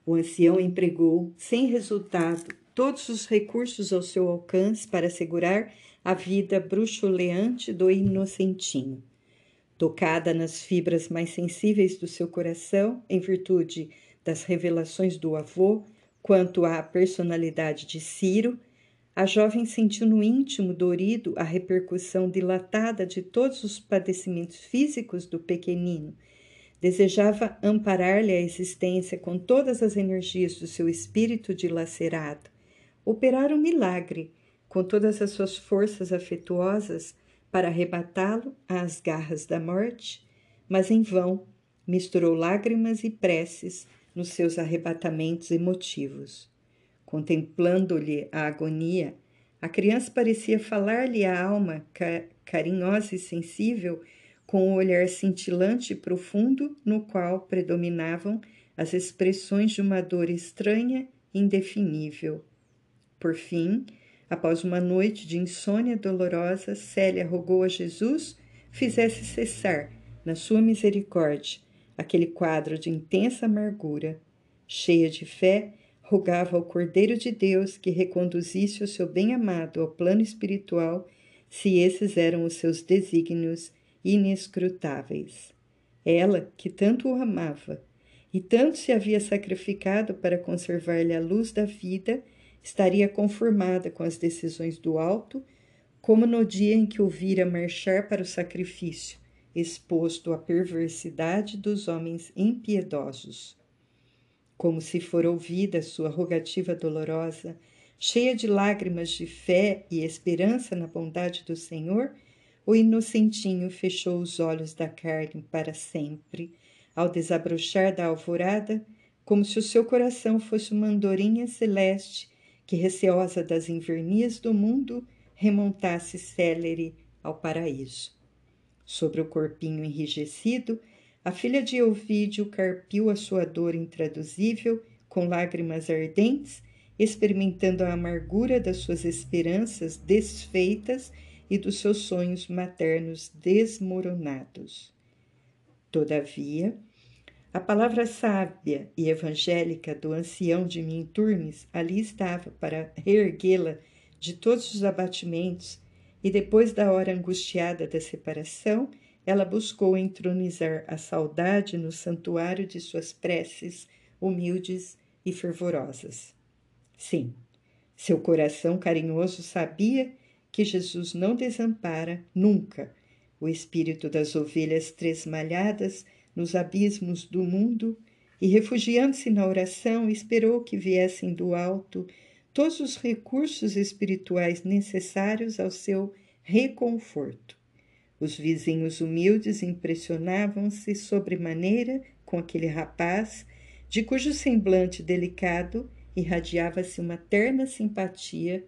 O ancião empregou, sem resultado, todos os recursos ao seu alcance para assegurar a vida bruxuleante do inocentinho tocada nas fibras mais sensíveis do seu coração, em virtude das revelações do avô quanto à personalidade de Ciro, a jovem sentiu no íntimo dorido a repercussão dilatada de todos os padecimentos físicos do pequenino. Desejava amparar-lhe a existência com todas as energias do seu espírito dilacerado, operar um milagre com todas as suas forças afetuosas para arrebatá-lo às garras da morte, mas em vão misturou lágrimas e preces nos seus arrebatamentos emotivos. Contemplando-lhe a agonia, a criança parecia falar-lhe a alma carinhosa e sensível, com o um olhar cintilante e profundo no qual predominavam as expressões de uma dor estranha e indefinível. Por fim, Após uma noite de insônia dolorosa, Célia rogou a Jesus fizesse cessar, na sua misericórdia, aquele quadro de intensa amargura. Cheia de fé, rogava ao Cordeiro de Deus que reconduzisse o seu bem-amado ao plano espiritual, se esses eram os seus desígnios inescrutáveis. Ela, que tanto o amava e tanto se havia sacrificado para conservar-lhe a luz da vida, estaria conformada com as decisões do alto, como no dia em que o vira marchar para o sacrifício, exposto à perversidade dos homens impiedosos. Como se for ouvida sua rogativa dolorosa, cheia de lágrimas de fé e esperança na bondade do Senhor, o inocentinho fechou os olhos da carne para sempre, ao desabrochar da alvorada, como se o seu coração fosse uma andorinha celeste que, receosa das invernias do mundo, remontasse célere ao paraíso. Sobre o corpinho enrijecido, a filha de Ovídio carpiu a sua dor intraduzível com lágrimas ardentes, experimentando a amargura das suas esperanças desfeitas e dos seus sonhos maternos desmoronados. Todavia, a palavra sábia e evangélica do ancião de Minturnes ali estava para reerguê-la de todos os abatimentos, e depois da hora angustiada da separação, ela buscou entronizar a saudade no santuário de suas preces humildes e fervorosas. Sim, seu coração carinhoso sabia que Jesus não desampara nunca o espírito das ovelhas tresmalhadas nos abismos do mundo e, refugiando-se na oração, esperou que viessem do alto todos os recursos espirituais necessários ao seu reconforto. Os vizinhos humildes impressionavam-se sobremaneira com aquele rapaz, de cujo semblante delicado irradiava-se uma terna simpatia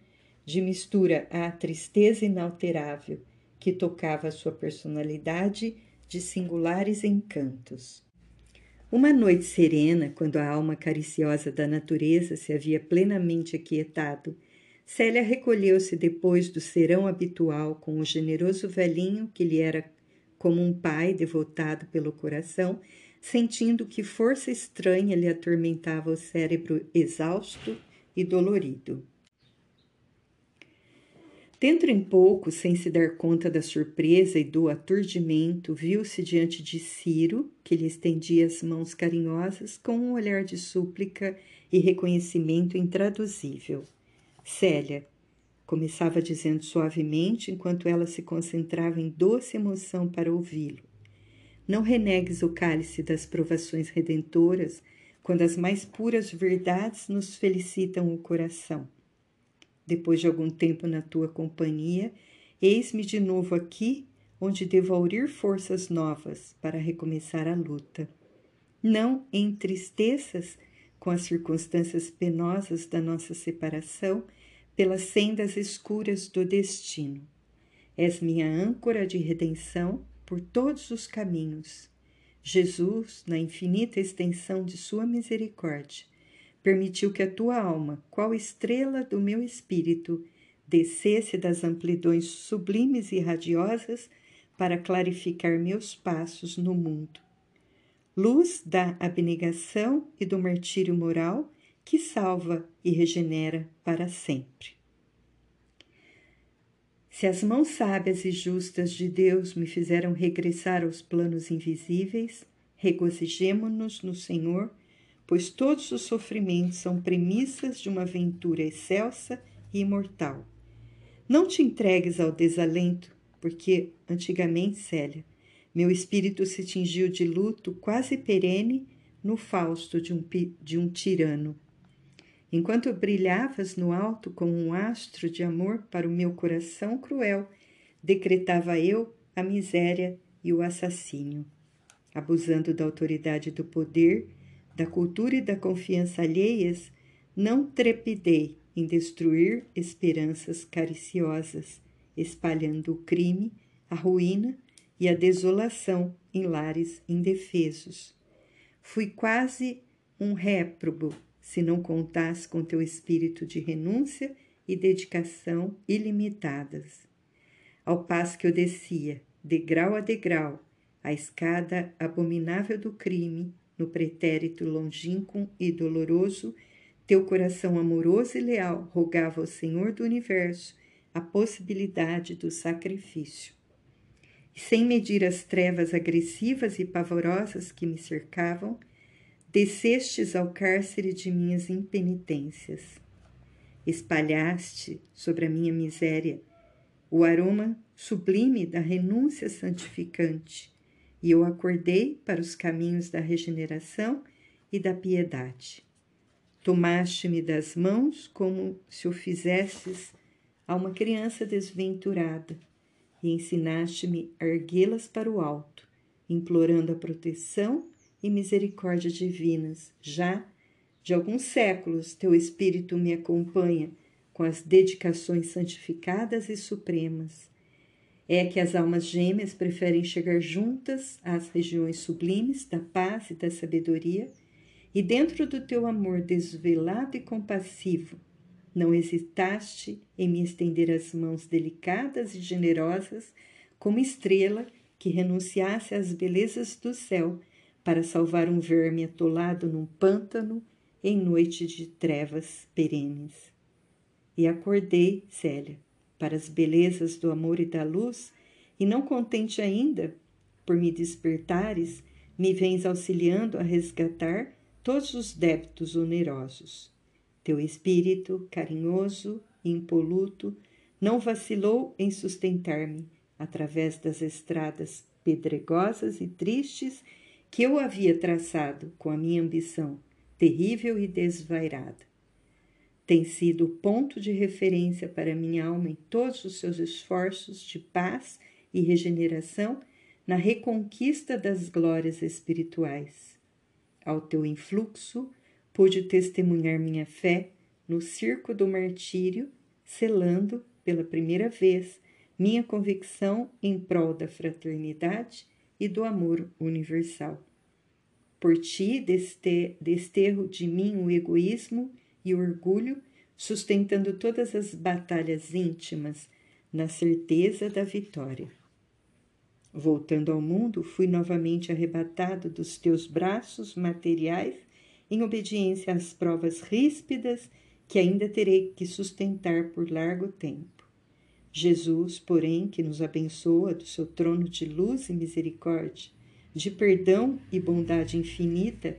de mistura à tristeza inalterável que tocava a sua personalidade de singulares encantos. Uma noite serena, quando a alma cariciosa da natureza se havia plenamente aquietado, Célia recolheu-se depois do serão habitual com o generoso velhinho que lhe era como um pai devotado pelo coração, sentindo que força estranha lhe atormentava o cérebro exausto e dolorido. Dentro em pouco, sem se dar conta da surpresa e do aturdimento, viu-se diante de Ciro, que lhe estendia as mãos carinhosas com um olhar de súplica e reconhecimento intraduzível. Célia, começava dizendo suavemente enquanto ela se concentrava em doce emoção para ouvi-lo. Não renegues o cálice das provações redentoras quando as mais puras verdades nos felicitam o coração. Depois de algum tempo na tua companhia, eis-me de novo aqui, onde devo aurir forças novas para recomeçar a luta. Não entristeças com as circunstâncias penosas da nossa separação pelas sendas escuras do destino. És minha âncora de redenção por todos os caminhos. Jesus, na infinita extensão de Sua misericórdia, permitiu que a tua alma, qual estrela do meu espírito, descesse das amplidões sublimes e radiosas para clarificar meus passos no mundo. Luz da abnegação e do martírio moral que salva e regenera para sempre. Se as mãos sábias e justas de Deus me fizeram regressar aos planos invisíveis, regozijemo-nos no Senhor pois todos os sofrimentos são premissas de uma aventura excelsa e imortal. Não te entregues ao desalento, porque antigamente, Célia, meu espírito se tingiu de luto quase perene no fausto de um, de um tirano. Enquanto brilhavas no alto como um astro de amor para o meu coração cruel, decretava eu a miséria e o assassínio. Abusando da autoridade do poder, da cultura e da confiança alheias, não trepidei em destruir esperanças cariciosas, espalhando o crime, a ruína e a desolação em lares indefesos. Fui quase um réprobo se não contasse com teu espírito de renúncia e dedicação ilimitadas. Ao passo que eu descia, degrau a degrau, a escada abominável do crime, no pretérito longínquo e doloroso, teu coração amoroso e leal rogava ao Senhor do universo a possibilidade do sacrifício. e sem medir as trevas agressivas e pavorosas que me cercavam, descestes ao cárcere de minhas impenitências. Espalhaste sobre a minha miséria o aroma sublime da renúncia santificante, e eu acordei para os caminhos da regeneração e da piedade. Tomaste-me das mãos como se o fizesses a uma criança desventurada e ensinaste-me a erguê-las para o alto, implorando a proteção e misericórdia divinas. Já de alguns séculos teu Espírito me acompanha com as dedicações santificadas e supremas. É que as almas gêmeas preferem chegar juntas às regiões sublimes da paz e da sabedoria, e dentro do teu amor desvelado e compassivo, não hesitaste em me estender as mãos delicadas e generosas, como estrela que renunciasse às belezas do céu para salvar um verme atolado num pântano em noite de trevas perenes. E acordei, Célia, para as belezas do amor e da luz, e não contente ainda por me despertares, me vens auxiliando a resgatar todos os débitos onerosos. Teu espírito, carinhoso e impoluto, não vacilou em sustentar-me através das estradas pedregosas e tristes que eu havia traçado com a minha ambição terrível e desvairada. Tem sido o ponto de referência para minha alma em todos os seus esforços de paz e regeneração na reconquista das glórias espirituais. Ao teu influxo, pude testemunhar minha fé no circo do martírio, selando, pela primeira vez, minha convicção em prol da fraternidade e do amor universal. Por ti desterro de mim o egoísmo e orgulho, sustentando todas as batalhas íntimas na certeza da vitória. Voltando ao mundo, fui novamente arrebatado dos teus braços materiais em obediência às provas ríspidas que ainda terei que sustentar por largo tempo. Jesus, porém, que nos abençoa do seu trono de luz e misericórdia, de perdão e bondade infinita,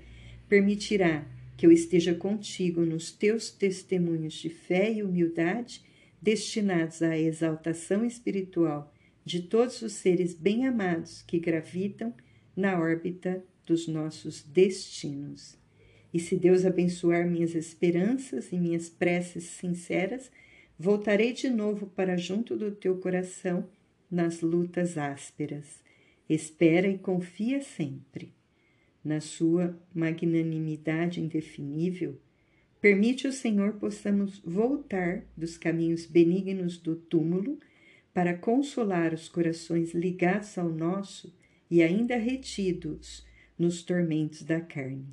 permitirá que eu esteja contigo nos teus testemunhos de fé e humildade, destinados à exaltação espiritual de todos os seres bem-amados que gravitam na órbita dos nossos destinos. E se Deus abençoar minhas esperanças e minhas preces sinceras, voltarei de novo para junto do teu coração nas lutas ásperas. Espera e confia sempre. Na sua magnanimidade indefinível, permite o Senhor possamos voltar dos caminhos benignos do túmulo para consolar os corações ligados ao nosso e ainda retidos nos tormentos da carne.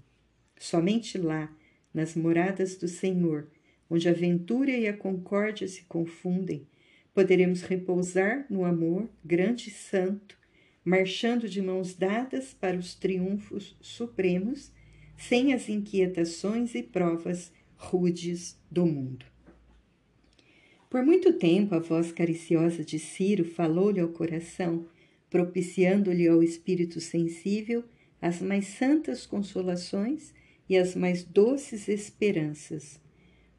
Somente lá, nas moradas do Senhor, onde a ventura e a concórdia se confundem, poderemos repousar no amor grande e santo, marchando de mãos dadas para os triunfos supremos, sem as inquietações e provas rudes do mundo. Por muito tempo a voz cariciosa de Ciro falou-lhe ao coração, propiciando-lhe ao espírito sensível as mais santas consolações e as mais doces esperanças.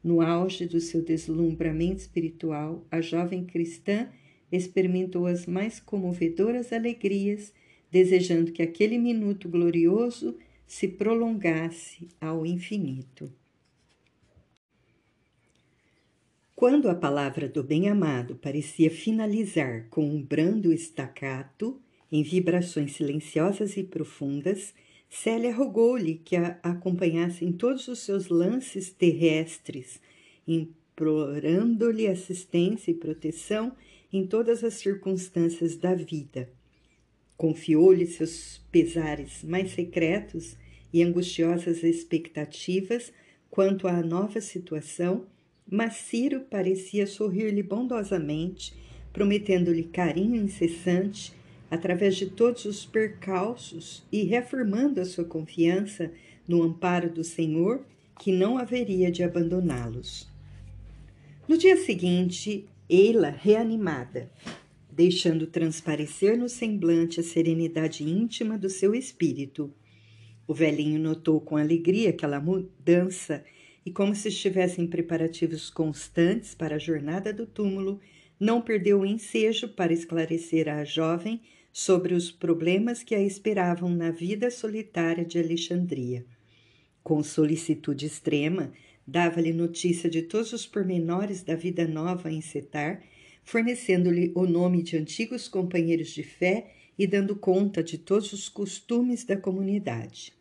No auge do seu deslumbramento espiritual, a jovem cristã experimentou as mais comovedoras alegrias, desejando que aquele minuto glorioso se prolongasse ao infinito. Quando a palavra do bem-amado parecia finalizar com um brando estacato, em vibrações silenciosas e profundas, Célia rogou-lhe que a acompanhasse em todos os seus lances terrestres, implorando-lhe assistência e proteção em todas as circunstâncias da vida. Confiou-lhe seus pesares mais secretos e angustiosas expectativas quanto à nova situação, mas Ciro parecia sorrir-lhe bondosamente, prometendo-lhe carinho incessante através de todos os percalços e reafirmando a sua confiança no amparo do Senhor, que não haveria de abandoná-los. No dia seguinte, Eila, reanimada, deixando transparecer no semblante a serenidade íntima do seu espírito. O velhinho notou com alegria aquela mudança e, como se estivesse em preparativos constantes para a jornada do túmulo, não perdeu o ensejo para esclarecer à jovem sobre os problemas que a esperavam na vida solitária de Alexandria. Com solicitude extrema, dava-lhe notícia de todos os pormenores da vida nova em Setar, fornecendo-lhe o nome de antigos companheiros de fé e dando conta de todos os costumes da comunidade.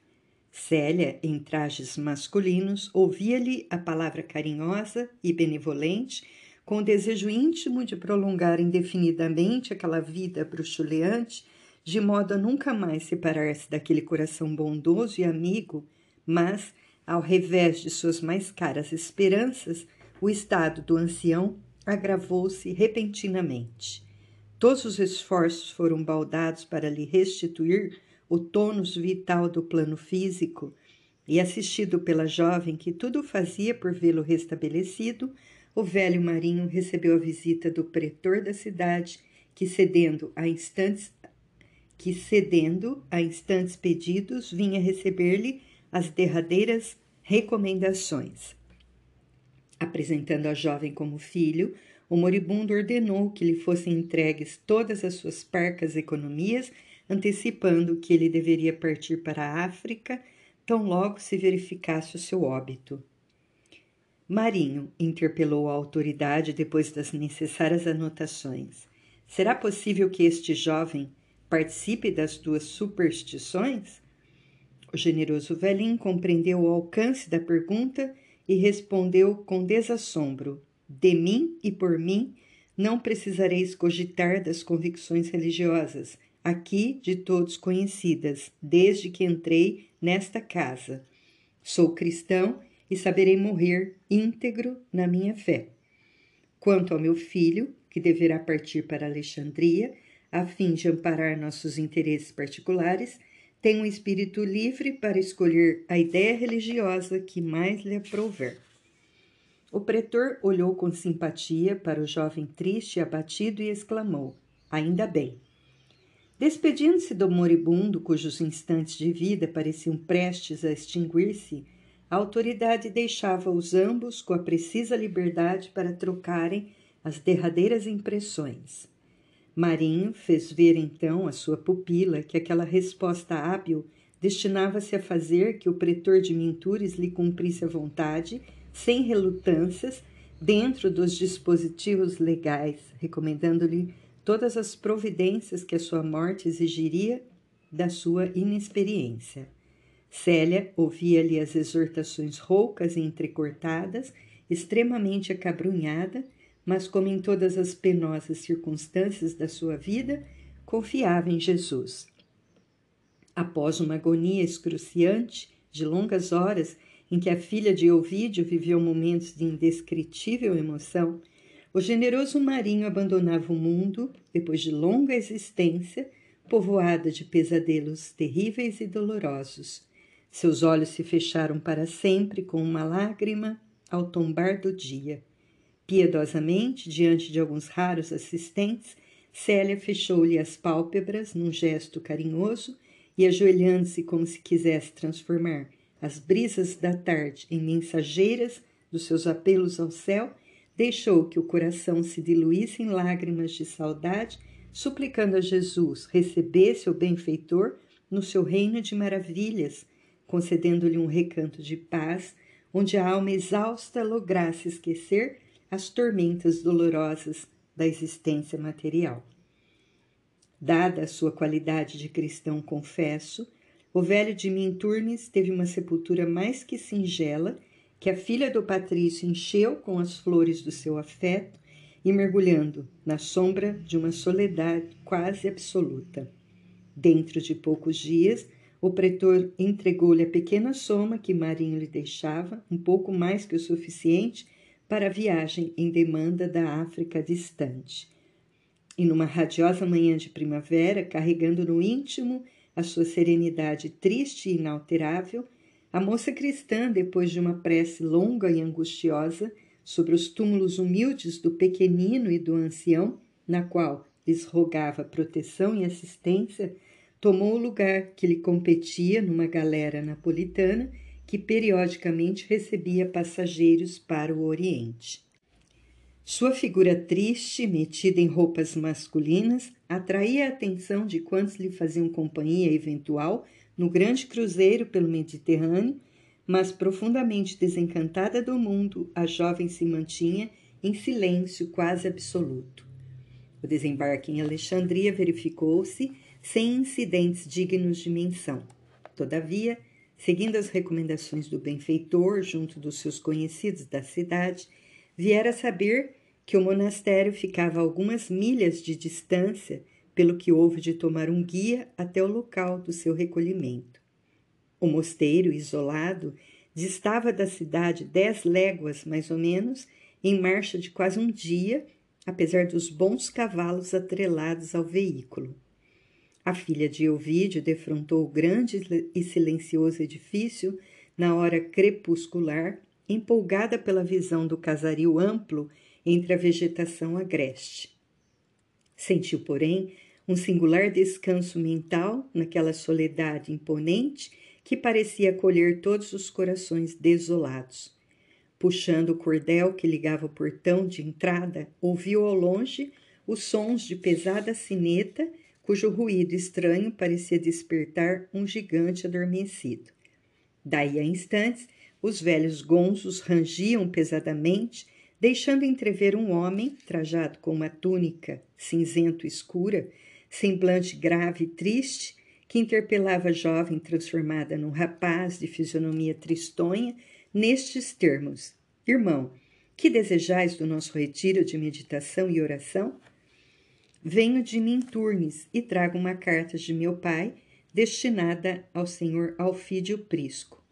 Célia, em trajes masculinos, ouvia-lhe a palavra carinhosa e benevolente, com o desejo íntimo de prolongar indefinidamente aquela vida bruxuleante, de modo a nunca mais separar-se daquele coração bondoso e amigo, mas, ao revés de suas mais caras esperanças, o estado do ancião agravou-se repentinamente. Todos os esforços foram baldados para lhe restituir o tônus vital do plano físico, e assistido pela jovem que tudo fazia por vê-lo restabelecido, o velho marinho recebeu a visita do pretor da cidade, que cedendo a instantes que cedendo a instantes pedidos vinha receber-lhe as derradeiras recomendações. Apresentando a jovem como filho, o moribundo ordenou que lhe fossem entregues todas as suas parcas economias, antecipando que ele deveria partir para a África tão logo se verificasse o seu óbito. Marinho interpelou a autoridade depois das necessárias anotações. Será possível que este jovem participe das duas superstições? O generoso velhinho compreendeu o alcance da pergunta e respondeu com desassombro: De mim e por mim não precisareis cogitar das convicções religiosas, aqui de todos conhecidas, desde que entrei nesta casa. Sou cristão e saberei morrer íntegro na minha fé. Quanto ao meu filho, que deverá partir para Alexandria, a fim de amparar nossos interesses particulares, tem um espírito livre para escolher a ideia religiosa que mais lhe aprouver. O pretor olhou com simpatia para o jovem triste e abatido e exclamou: Ainda bem. Despedindo-se do moribundo, cujos instantes de vida pareciam prestes a extinguir-se, a autoridade deixava-os ambos com a precisa liberdade para trocarem as derradeiras impressões. Marinho fez ver então à sua pupila que aquela resposta hábil destinava-se a fazer que o pretor de Mintures lhe cumprisse a vontade, sem relutâncias, dentro dos dispositivos legais, recomendando-lhe todas as providências que a sua morte exigiria da sua inexperiência. Célia ouvia-lhe as exortações roucas e entrecortadas, extremamente acabrunhada, mas como em todas as penosas circunstâncias da sua vida, confiava em Jesus. Após uma agonia excruciante de longas horas, em que a filha de Ovídio viveu momentos de indescritível emoção, o generoso marinho abandonava o mundo depois de longa existência, povoada de pesadelos terríveis e dolorosos. Seus olhos se fecharam para sempre com uma lágrima ao tombar do dia. Piedosamente, diante de alguns raros assistentes, Célia fechou-lhe as pálpebras num gesto carinhoso e, ajoelhando-se como se quisesse transformar as brisas da tarde em mensageiras dos seus apelos ao céu, deixou que o coração se diluísse em lágrimas de saudade, suplicando a Jesus recebesse o benfeitor no seu reino de maravilhas, concedendo-lhe um recanto de paz, onde a alma exausta lograsse esquecer as tormentas dolorosas da existência material. Dada a sua qualidade de cristão confesso, o velho de Minturnes teve uma sepultura mais que singela, que a filha do patrício encheu com as flores do seu afeto e mergulhando na sombra de uma soledade quase absoluta. Dentro de poucos dias, o pretor entregou-lhe a pequena soma que Marinho lhe deixava, um pouco mais que o suficiente para a viagem em demanda da África distante. E numa radiosa manhã de primavera, carregando no íntimo a sua serenidade triste e inalterável, a moça cristã, depois de uma prece longa e angustiosa sobre os túmulos humildes do pequenino e do ancião, na qual lhes rogava proteção e assistência, tomou o lugar que lhe competia numa galera napolitana que periodicamente recebia passageiros para o Oriente. Sua figura triste, metida em roupas masculinas, atraía a atenção de quantos lhe faziam companhia eventual no grande cruzeiro pelo Mediterrâneo, mas profundamente desencantada do mundo, a jovem se mantinha em silêncio quase absoluto. O desembarque em Alexandria verificou-se sem incidentes dignos de menção. Todavia, seguindo as recomendações do benfeitor junto dos seus conhecidos da cidade, viera saber que o monastério ficava a algumas milhas de distância, pelo que houve de tomar um guia até o local do seu recolhimento. O mosteiro, isolado, distava da cidade dez léguas, mais ou menos, em marcha de quase um dia, apesar dos bons cavalos atrelados ao veículo. A filha de Ovídio defrontou o grande e silencioso edifício na hora crepuscular empolgada pela visão do casario amplo entre a vegetação agreste. Sentiu, porém, um singular descanso mental naquela soledade imponente que parecia acolher todos os corações desolados. Puxando o cordel que ligava o portão de entrada, ouviu ao longe os sons de pesada sineta, cujo ruído estranho parecia despertar um gigante adormecido. Daí a instantes, os velhos gonzos rangiam pesadamente, deixando entrever um homem trajado com uma túnica cinzento escura, semblante grave e triste, que interpelava a jovem transformada num rapaz de fisionomia tristonha, nestes termos: Irmão, que desejais do nosso retiro de meditação e oração? Venho de Minturnes e trago uma carta de meu pai destinada ao senhor Alfídio Prisco.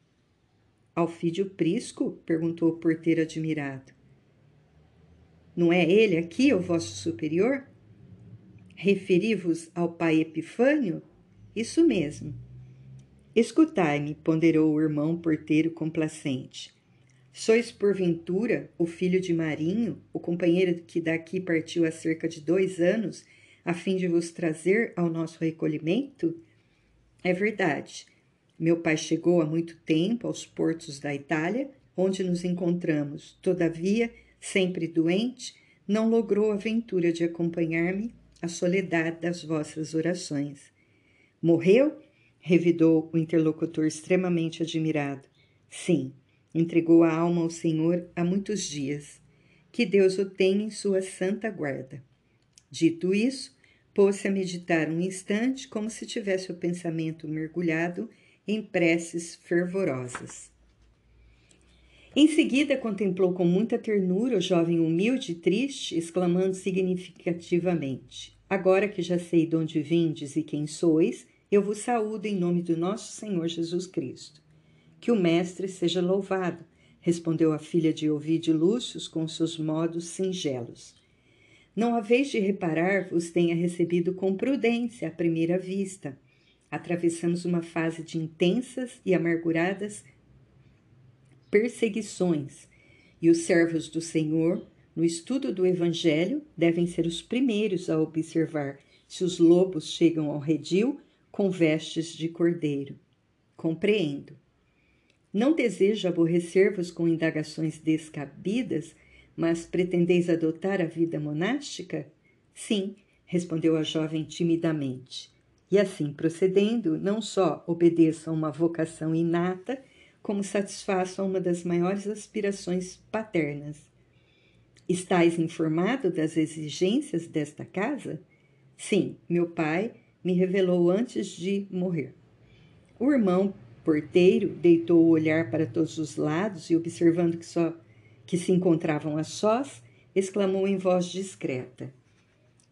Alfídio Prisco? perguntou o porteiro admirado. Não é ele aqui, o vosso superior? Referi-vos ao pai Epifânio? Isso mesmo. Escutai-me, ponderou o irmão porteiro complacente. Sois, porventura, o filho de Marinho, o companheiro que daqui partiu há cerca de dois anos, a fim de vos trazer ao nosso recolhimento? É verdade. Meu pai chegou há muito tempo aos portos da Itália, onde nos encontramos. Todavia, sempre doente, não logrou a ventura de acompanhar-me à soledade das vossas orações. Morreu? revidou o interlocutor extremamente admirado. Sim, entregou a alma ao Senhor há muitos dias. Que Deus o tenha em sua santa guarda. Dito isso, pôs-se a meditar um instante como se tivesse o pensamento mergulhado em preces fervorosas. Em seguida, contemplou com muita ternura o jovem humilde e triste, exclamando significativamente: Agora que já sei de onde vindes e quem sois, eu vos saúdo em nome do nosso Senhor Jesus Cristo. Que o Mestre seja louvado, respondeu a filha de Ovídio Lúcius com seus modos singelos. Não haveis de reparar, vos tenha recebido com prudência à primeira vista atravessamos uma fase de intensas e amarguradas perseguições, e os servos do Senhor, no estudo do Evangelho, devem ser os primeiros a observar se os lobos chegam ao redil com vestes de cordeiro. Compreendo. Não desejo aborrecer-vos com indagações descabidas, mas pretendeis adotar a vida monástica? Sim, respondeu a jovem timidamente e assim procedendo, não só obedeçam a uma vocação inata, como satisfaçam uma das maiores aspirações paternas. Estais informado das exigências desta casa? Sim, meu pai me revelou antes de morrer. O irmão porteiro deitou o olhar para todos os lados e, observando que só que se encontravam a sós, exclamou em voz discreta: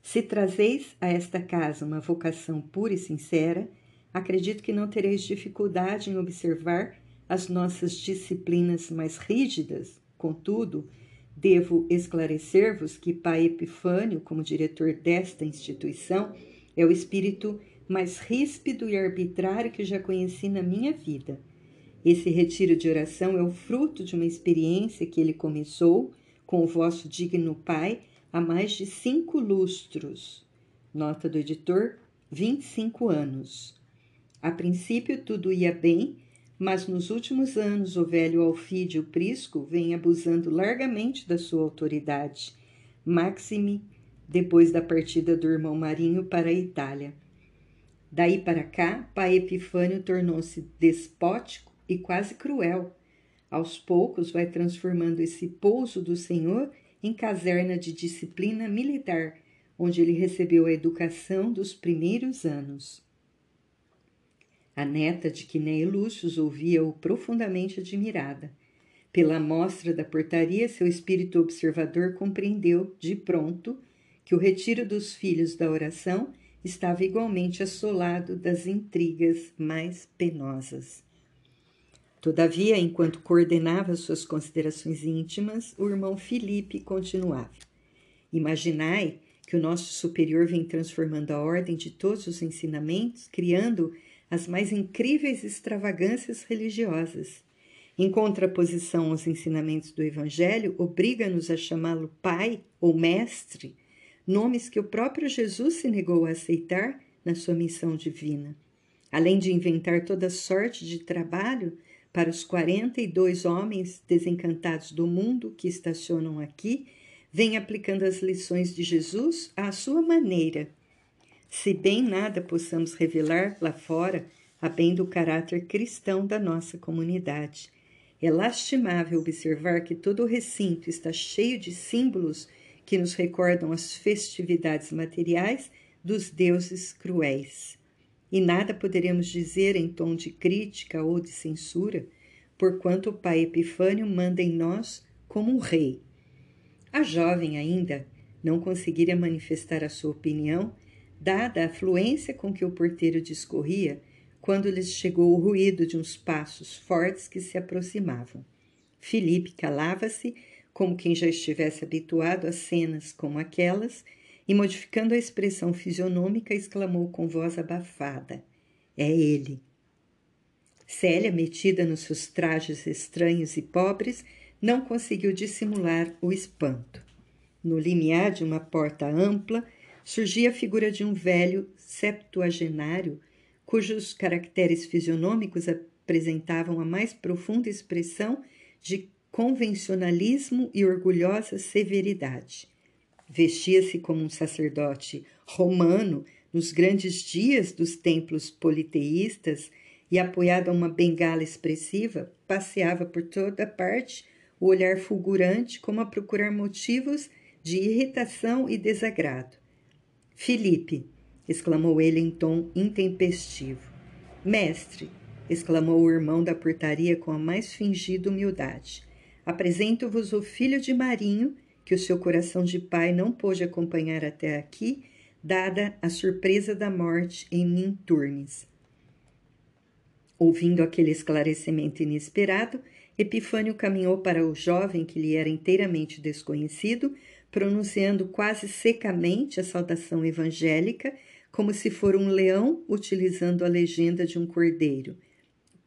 se trazeis a esta casa uma vocação pura e sincera, acredito que não tereis dificuldade em observar as nossas disciplinas mais rígidas. Contudo, devo esclarecer-vos que Pai Epifânio, como diretor desta instituição, é o espírito mais ríspido e arbitrário que já conheci na minha vida. Esse retiro de oração é o fruto de uma experiência que ele começou com o vosso digno Pai há mais de cinco lustros. Nota do editor: 25 anos. A princípio tudo ia bem, mas nos últimos anos o velho Alfídio Prisco vem abusando largamente da sua autoridade, maxime depois da partida do irmão Marinho para a Itália. Daí para cá, pai Epifânio tornou-se despótico e quase cruel. Aos poucos vai transformando esse pouso do Senhor em caserna de disciplina militar, onde ele recebeu a educação dos primeiros anos. A neta de Quinéia Lúcius ouvia-o profundamente admirada. Pela amostra da portaria, seu espírito observador compreendeu, de pronto, que o retiro dos filhos da oração estava igualmente assolado das intrigas mais penosas. Todavia, enquanto coordenava suas considerações íntimas, o irmão Felipe continuava: Imaginai que o nosso superior vem transformando a ordem de todos os ensinamentos, criando as mais incríveis extravagâncias religiosas. Em contraposição aos ensinamentos do Evangelho, obriga-nos a chamá-lo Pai ou Mestre, nomes que o próprio Jesus se negou a aceitar na sua missão divina. Além de inventar toda sorte de trabalho para os 42 homens desencantados do mundo que estacionam aqui, vem aplicando as lições de Jesus à sua maneira. Se bem nada possamos revelar lá fora, a bem do caráter cristão da nossa comunidade. É lastimável observar que todo o recinto está cheio de símbolos que nos recordam as festividades materiais dos deuses cruéis. E nada poderemos dizer em tom de crítica ou de censura, porquanto o pai Epifânio manda em nós como um rei. A jovem ainda não conseguira manifestar a sua opinião, dada a fluência com que o porteiro discorria quando lhes chegou o ruído de uns passos fortes que se aproximavam. Felipe calava-se como quem já estivesse habituado a cenas como aquelas, e modificando a expressão fisionômica, exclamou com voz abafada: É ele. Célia, metida nos seus trajes estranhos e pobres, não conseguiu dissimular o espanto. No limiar de uma porta ampla surgia a figura de um velho septuagenário, cujos caracteres fisionômicos apresentavam a mais profunda expressão de convencionalismo e orgulhosa severidade. Vestia-se como um sacerdote romano nos grandes dias dos templos politeístas e, apoiado a uma bengala expressiva, passeava por toda parte o olhar fulgurante como a procurar motivos de irritação e desagrado. Filipe, exclamou ele em tom intempestivo. Mestre, exclamou o irmão da portaria com a mais fingida humildade. Apresento-vos o filho de Marinho, que o seu coração de pai não pôde acompanhar até aqui, dada a surpresa da morte em Minturnes. Ouvindo aquele esclarecimento inesperado, Epifânio caminhou para o jovem que lhe era inteiramente desconhecido, pronunciando quase secamente a saudação evangélica, como se for um leão utilizando a legenda de um cordeiro.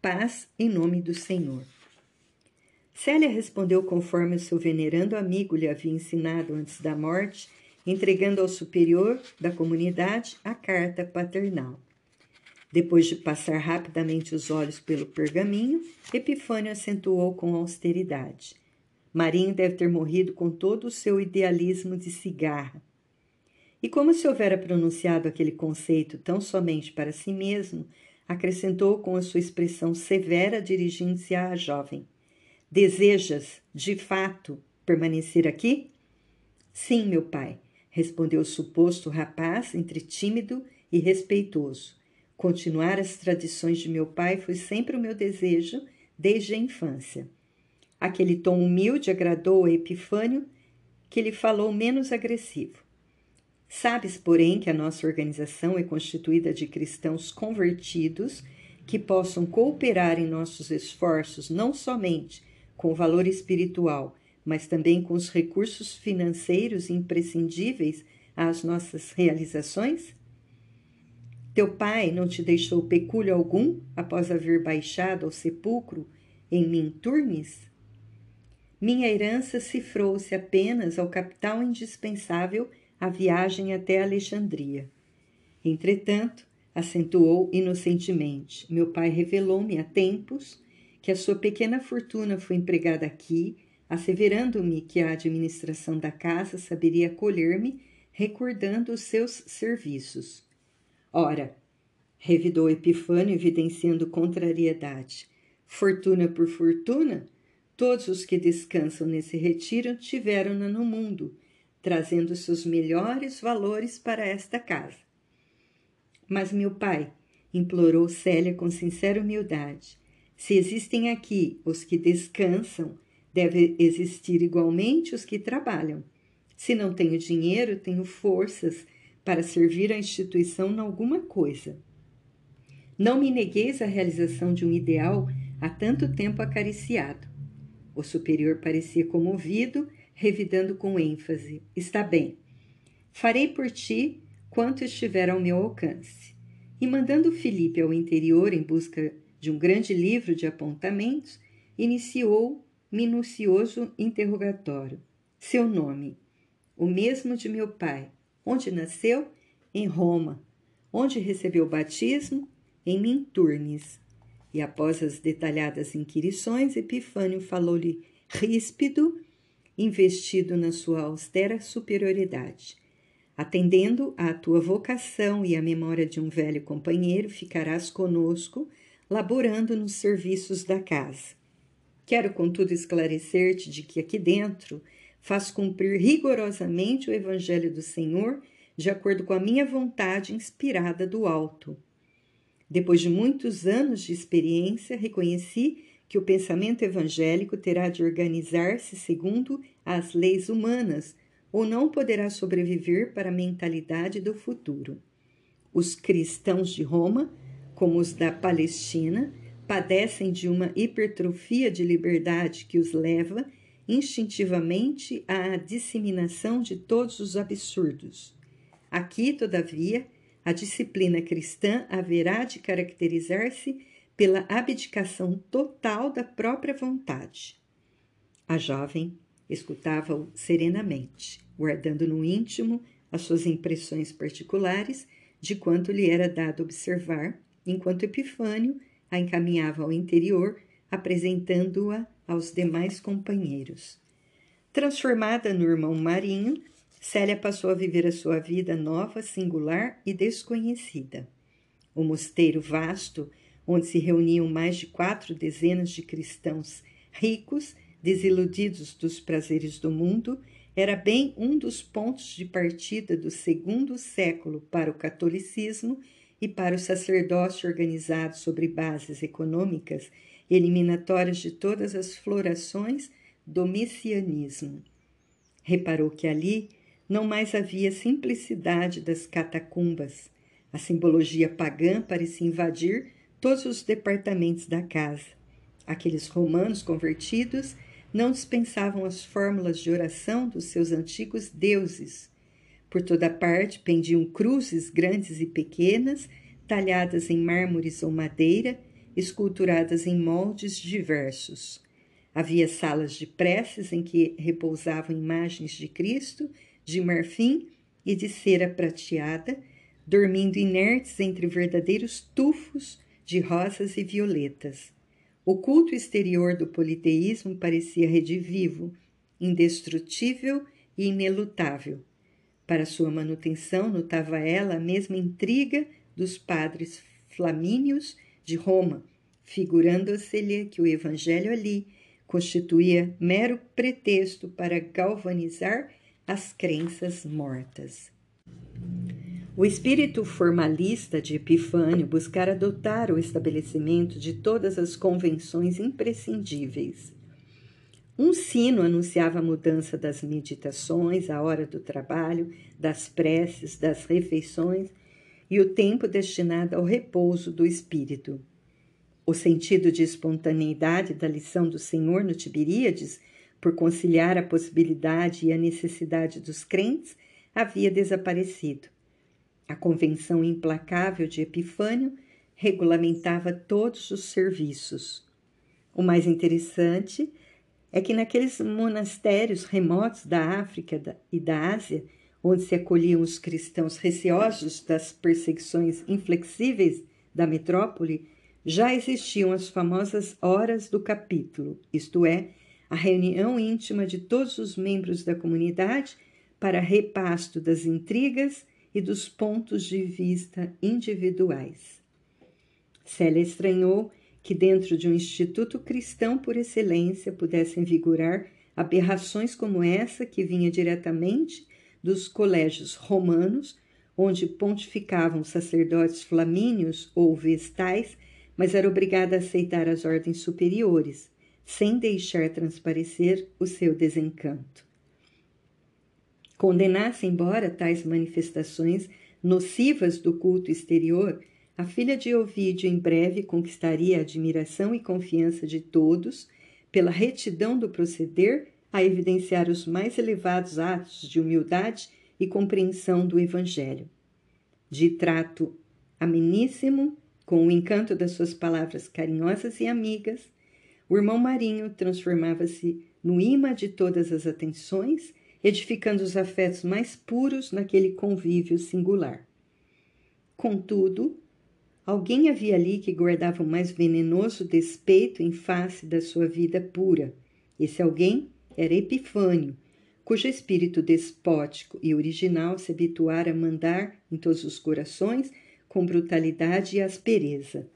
Paz em nome do Senhor. Célia respondeu conforme o seu venerando amigo lhe havia ensinado antes da morte, entregando ao superior da comunidade a carta paternal. Depois de passar rapidamente os olhos pelo pergaminho, Epifânio acentuou com austeridade. Marinho deve ter morrido com todo o seu idealismo de cigarra. E como se houvera pronunciado aquele conceito tão somente para si mesmo, acrescentou com a sua expressão severa dirigindo-se à jovem: Desejas, de fato, permanecer aqui? Sim, meu pai, respondeu o suposto rapaz, entre tímido e respeitoso. Continuar as tradições de meu pai foi sempre o meu desejo desde a infância. Aquele tom humilde agradou a Epifânio, que lhe falou menos agressivo. Sabes, porém, que a nossa organização é constituída de cristãos convertidos que possam cooperar em nossos esforços não somente com o valor espiritual, mas também com os recursos financeiros imprescindíveis às nossas realizações? Teu pai não te deixou pecúlio algum após haver baixado ao sepulcro em Minturnes? Minha herança cifrou-se apenas ao capital indispensável à viagem até Alexandria. Entretanto, acentuou inocentemente, meu pai revelou-me há tempos que a sua pequena fortuna foi empregada aqui, asseverando-me que a administração da casa saberia acolher-me, recordando os seus serviços. Ora, revidou Epifânio, evidenciando contrariedade. Fortuna por fortuna, todos os que descansam nesse retiro tiveram-na no mundo, trazendo seus melhores valores para esta casa. Mas, meu pai, implorou Célia com sincera humildade, se existem aqui os que descansam, deve existir igualmente os que trabalham. Se não tenho dinheiro, tenho forças para servir a instituição em alguma coisa. Não me negueis a realização de um ideal há tanto tempo acariciado. O superior parecia comovido, revidando com ênfase: Está bem. Farei por ti quanto estiver ao meu alcance. E mandando Felipe ao interior em busca de um grande livro de apontamentos, iniciou minucioso interrogatório. Seu nome? O mesmo de meu pai. Onde nasceu? Em Roma. Onde recebeu o batismo? Em Minturnes. E após as detalhadas inquirições, Epifânio falou-lhe ríspido, investido na sua austera superioridade. Atendendo à tua vocação e à memória de um velho companheiro, ficarás conosco, laborando nos serviços da casa. Quero, contudo, esclarecer-te de que aqui dentro faz cumprir rigorosamente o Evangelho do Senhor de acordo com a minha vontade inspirada do alto. Depois de muitos anos de experiência, reconheci que o pensamento evangélico terá de organizar-se segundo as leis humanas ou não poderá sobreviver para a mentalidade do futuro. Os cristãos de Roma, como os da Palestina, padecem de uma hipertrofia de liberdade que os leva instintivamente à disseminação de todos os absurdos. Aqui, todavia, a disciplina cristã haverá de caracterizar-se pela abdicação total da própria vontade. A jovem escutava-o serenamente, guardando no íntimo as suas impressões particulares de quanto lhe era dado observar, enquanto Epifânio a encaminhava ao interior, apresentando-a aos demais companheiros. Transformada no irmão Marinho, Célia passou a viver a sua vida nova, singular e desconhecida. O mosteiro vasto, onde se reuniam mais de quatro dezenas de cristãos ricos, desiludidos dos prazeres do mundo, era bem um dos pontos de partida do segundo século para o catolicismo e para o sacerdócio organizado sobre bases econômicas eliminatórias de todas as florações do messianismo. Reparou que ali não mais havia simplicidade das catacumbas. A simbologia pagã parecia invadir todos os departamentos da casa. Aqueles romanos convertidos não dispensavam as fórmulas de oração dos seus antigos deuses. Por toda parte pendiam cruzes grandes e pequenas, talhadas em mármores ou madeira, esculturadas em moldes diversos. Havia salas de preces em que repousavam imagens de Cristo, de marfim e de cera prateada, dormindo inertes entre verdadeiros tufos de rosas e violetas. O culto exterior do politeísmo parecia redivivo, indestrutível e inelutável. Para sua manutenção, notava ela a mesma intriga dos padres flamínios de Roma, figurando-se-lhe que o evangelho ali constituía mero pretexto para galvanizar as crenças mortas. O espírito formalista de Epifânio buscara adotar o estabelecimento de todas as convenções imprescindíveis. Um sino anunciava a mudança das meditações, a hora do trabalho, das preces, das refeições e o tempo destinado ao repouso do espírito. O sentido de espontaneidade da lição do Senhor no Tiberíades, por conciliar a possibilidade e a necessidade dos crentes, havia desaparecido a convenção implacável de Epifânio regulamentava todos os serviços. O mais interessante é que naqueles monastérios remotos da África e da Ásia, onde se acolhiam os cristãos receosos das perseguições inflexíveis da metrópole, já existiam as famosas horas do capítulo, isto é, a reunião íntima de todos os membros da comunidade para repasto das intrigas e dos pontos de vista individuais. Célia estranhou que dentro de um instituto cristão por excelência pudessem vigorar aberrações como essa que vinha diretamente dos colégios romanos, onde pontificavam sacerdotes flamíneos ou vestais, mas era obrigada a aceitar as ordens superiores, sem deixar transparecer o seu desencanto. Condenasse, embora tais manifestações nocivas do culto exterior, a filha de Ovídio em breve conquistaria a admiração e confiança de todos pela retidão do proceder a evidenciar os mais elevados atos de humildade e compreensão do Evangelho. De trato ameníssimo, com o encanto das suas palavras carinhosas e amigas, o irmão Marinho transformava-se no imã de todas as atenções, edificando os afetos mais puros naquele convívio singular. Contudo, alguém havia ali que guardava o mais venenoso despeito em face da sua vida pura. Esse alguém era Epifânio, cujo espírito despótico e original se habituara a mandar em todos os corações com brutalidade e aspereza.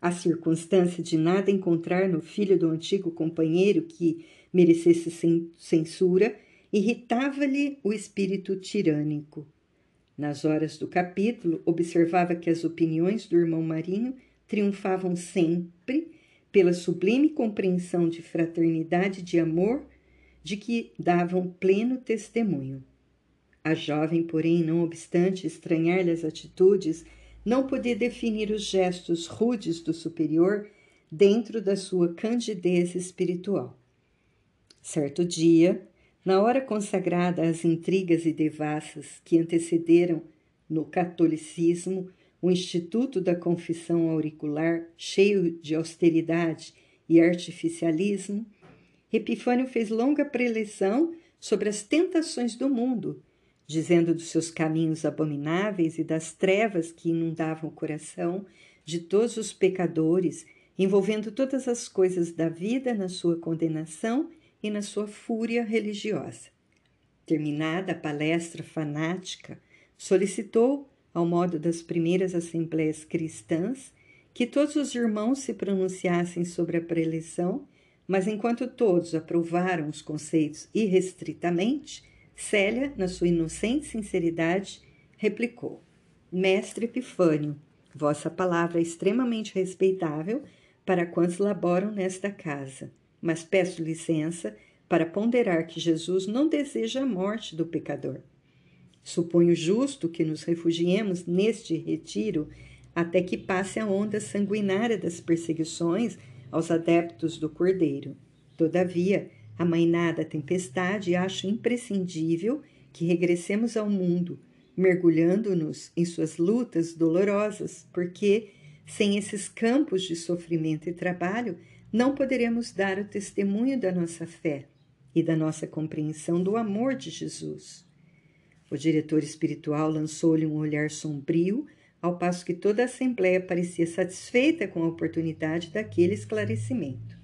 A circunstância de nada encontrar no filho do antigo companheiro que merecesse censura irritava-lhe o espírito tirânico. Nas horas do capítulo, observava que as opiniões do irmão Marinho triunfavam sempre pela sublime compreensão de fraternidade e de amor de que davam pleno testemunho. A jovem, porém, não obstante estranhar-lhe as atitudes, não podia definir os gestos rudes do superior dentro da sua candidez espiritual. Certo dia, na hora consagrada às intrigas e devassas que antecederam no catolicismo o Instituto da Confissão Auricular, cheio de austeridade e artificialismo, Epifânio fez longa preleção sobre as tentações do mundo, dizendo dos seus caminhos abomináveis e das trevas que inundavam o coração de todos os pecadores, envolvendo todas as coisas da vida na sua condenação e na sua fúria religiosa. Terminada a palestra fanática, solicitou, ao modo das primeiras assembleias cristãs, que todos os irmãos se pronunciassem sobre a preleção mas enquanto todos aprovaram os conceitos irrestritamente, Célia, na sua inocente sinceridade, replicou: Mestre Epifânio, vossa palavra é extremamente respeitável para quantos laboram nesta casa, mas peço licença para ponderar que Jesus não deseja a morte do pecador. Suponho justo que nos refugiemos neste retiro até que passe a onda sanguinária das perseguições aos adeptos do Cordeiro. Todavia, amainada a tempestade, acho imprescindível que regressemos ao mundo, mergulhando-nos em suas lutas dolorosas, porque, sem esses campos de sofrimento e trabalho, não poderemos dar o testemunho da nossa fé e da nossa compreensão do amor de Jesus. O diretor espiritual lançou-lhe um olhar sombrio ao passo que toda a Assembleia parecia satisfeita com a oportunidade daquele esclarecimento.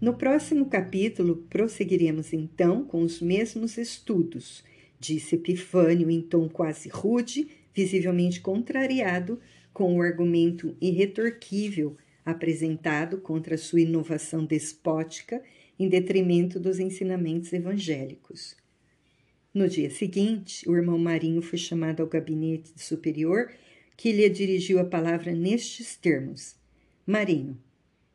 No próximo capítulo, prosseguiremos então com os mesmos estudos, disse Epifânio em tom quase rude, visivelmente contrariado com o argumento irretorquível apresentado contra sua inovação despótica em detrimento dos ensinamentos evangélicos. No dia seguinte, o irmão Marinho foi chamado ao gabinete superior, que lhe dirigiu a palavra nestes termos: Marinho,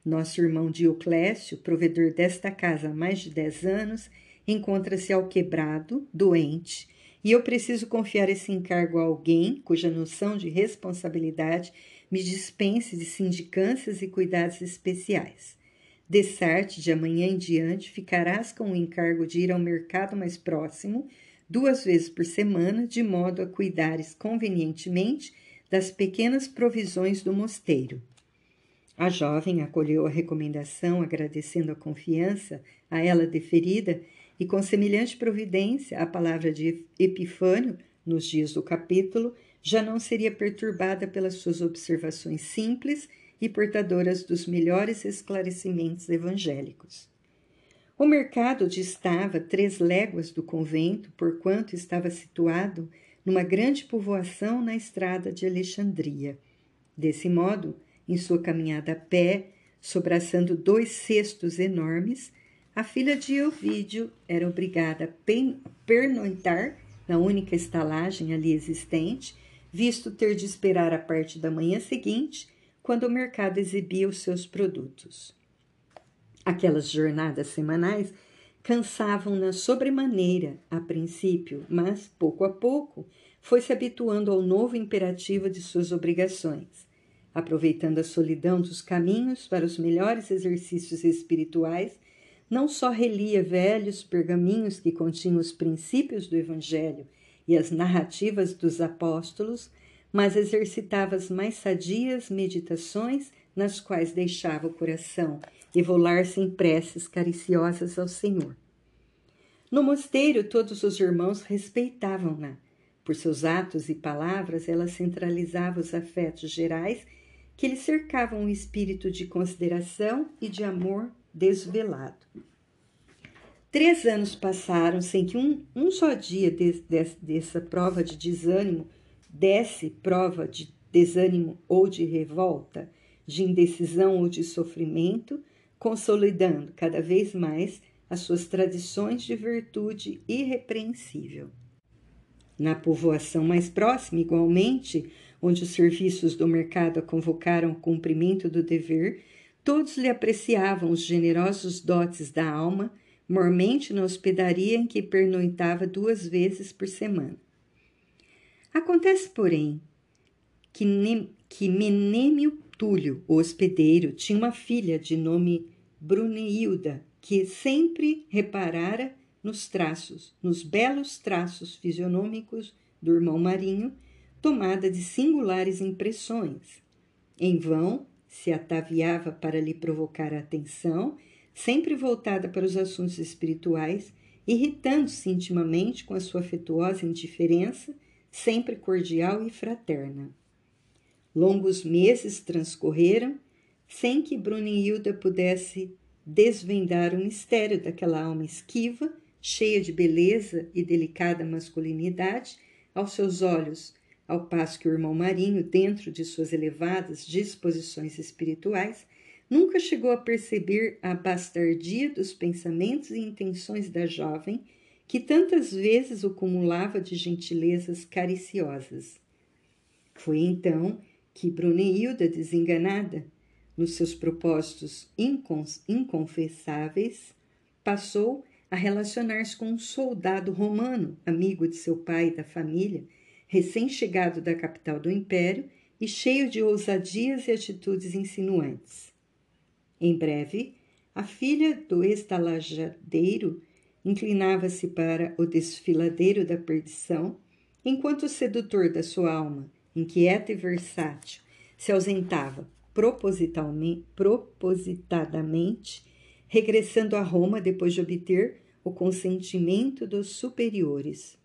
nosso irmão Dioclésio, provedor desta casa há mais de dez anos, encontra-se alquebrado, doente, e eu preciso confiar esse encargo a alguém cuja noção de responsabilidade me dispense de sindicâncias e cuidados especiais. Dessarte, de amanhã em diante, ficarás com o encargo de ir ao mercado mais próximo duas vezes por semana, de modo a cuidares convenientemente das pequenas provisões do mosteiro. A jovem acolheu a recomendação, agradecendo a confiança a ela deferida E com semelhante providência, a palavra de Epifânio, nos dias do capítulo, já não seria perturbada pelas suas observações simples e portadoras dos melhores esclarecimentos evangélicos. O mercado distava três léguas do convento, porquanto estava situado numa grande povoação na estrada de Alexandria. Desse modo, em sua caminhada a pé, sobraçando dois cestos enormes, a filha de Ovídio era obrigada a pernoitar na única estalagem ali existente, visto ter de esperar a parte da manhã seguinte, quando o mercado exibia os seus produtos. Aquelas jornadas semanais cansavam-na sobremaneira a princípio, mas pouco a pouco foi se habituando ao novo imperativo de suas obrigações, aproveitando a solidão dos caminhos para os melhores exercícios espirituais não só relia velhos pergaminhos que continham os princípios do Evangelho e as narrativas dos apóstolos, mas exercitava as mais sadias meditações nas quais deixava o coração evolar-se em preces cariciosas ao Senhor. No mosteiro, todos os irmãos respeitavam-na. Por seus atos e palavras, ela centralizava os afetos gerais que lhe cercavam um espírito de consideração e de amor desvelado. Três anos passaram sem que um, um só dia de, de, dessa prova de desânimo desse prova de desânimo ou de revolta, de indecisão ou de sofrimento, consolidando cada vez mais as suas tradições de virtude irrepreensível. Na povoação mais próxima, igualmente, onde os serviços do mercado a convocaram ao cumprimento do dever, Todos lhe apreciavam os generosos dotes da alma, mormente na hospedaria em que pernoitava duas vezes por semana. Acontece, porém, que, ne que Menêmio Túlio, o hospedeiro, tinha uma filha de nome Bruneilda, que sempre reparara nos traços, nos belos traços fisionômicos do irmão Marinho, tomada de singulares impressões. Em vão, se ataviava para lhe provocar a atenção, sempre voltada para os assuntos espirituais, irritando-se intimamente com a sua afetuosa indiferença, sempre cordial e fraterna. Longos meses transcorreram sem que Brunilda pudesse desvendar o mistério daquela alma esquiva, cheia de beleza e delicada masculinidade, aos seus olhos ao passo que o irmão Marinho, dentro de suas elevadas disposições espirituais, nunca chegou a perceber a bastardia dos pensamentos e intenções da jovem, que tantas vezes o cumulava de gentilezas cariciosas. Foi então que Bruneilda, desenganada nos seus propósitos inconfessáveis, passou a relacionar-se com um soldado romano, amigo de seu pai e da família, recém-chegado da capital do império e cheio de ousadias e atitudes insinuantes. Em breve, a filha do estalajadeiro inclinava-se para o desfiladeiro da perdição, enquanto o sedutor da sua alma, inquieta e versátil, se ausentava propositadamente, regressando a Roma depois de obter o consentimento dos superiores.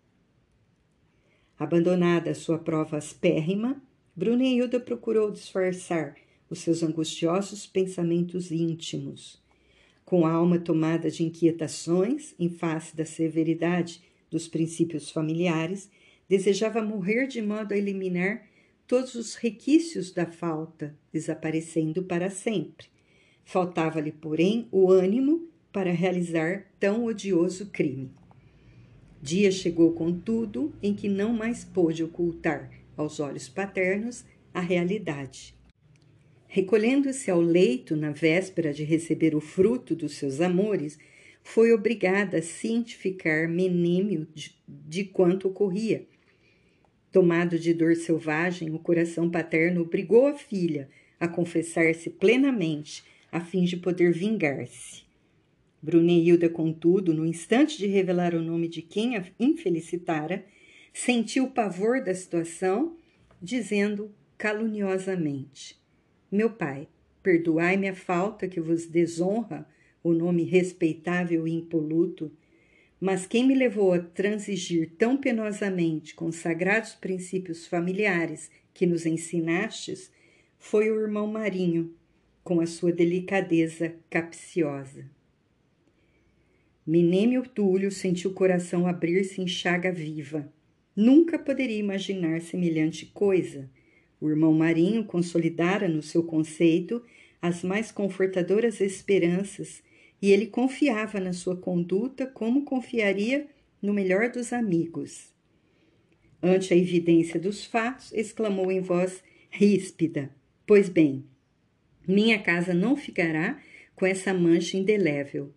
Abandonada a sua prova aspérrima, Brunilda procurou disfarçar os seus angustiosos pensamentos íntimos. Com a alma tomada de inquietações em face da severidade dos princípios familiares, desejava morrer de modo a eliminar todos os requisitos da falta, desaparecendo para sempre. Faltava-lhe, porém, o ânimo para realizar tão odioso crime. Dia chegou, contudo, em que não mais pôde ocultar aos olhos paternos a realidade. Recolhendo-se ao leito na véspera de receber o fruto dos seus amores, foi obrigada a cientificar Menêmio de, de quanto ocorria. Tomado de dor selvagem, o coração paterno obrigou a filha a confessar-se plenamente, a fim de poder vingar-se. Bruneilda, contudo, no instante de revelar o nome de quem a infelicitara, sentiu o pavor da situação, dizendo caluniosamente: Meu pai, perdoai-me a falta que vos desonra o nome respeitável e impoluto, Mas quem me levou a transigir tão penosamente com os sagrados princípios familiares que nos ensinastes foi o irmão Marinho, com a sua delicadeza capciosa. Minêmio Túlio sentiu o coração abrir-se em chaga viva. Nunca poderia imaginar semelhante coisa. O irmão Marinho consolidara no seu conceito as mais confortadoras esperanças e ele confiava na sua conduta como confiaria no melhor dos amigos. Ante a evidência dos fatos, exclamou em voz ríspida: Pois bem, minha casa não ficará com essa mancha indelével.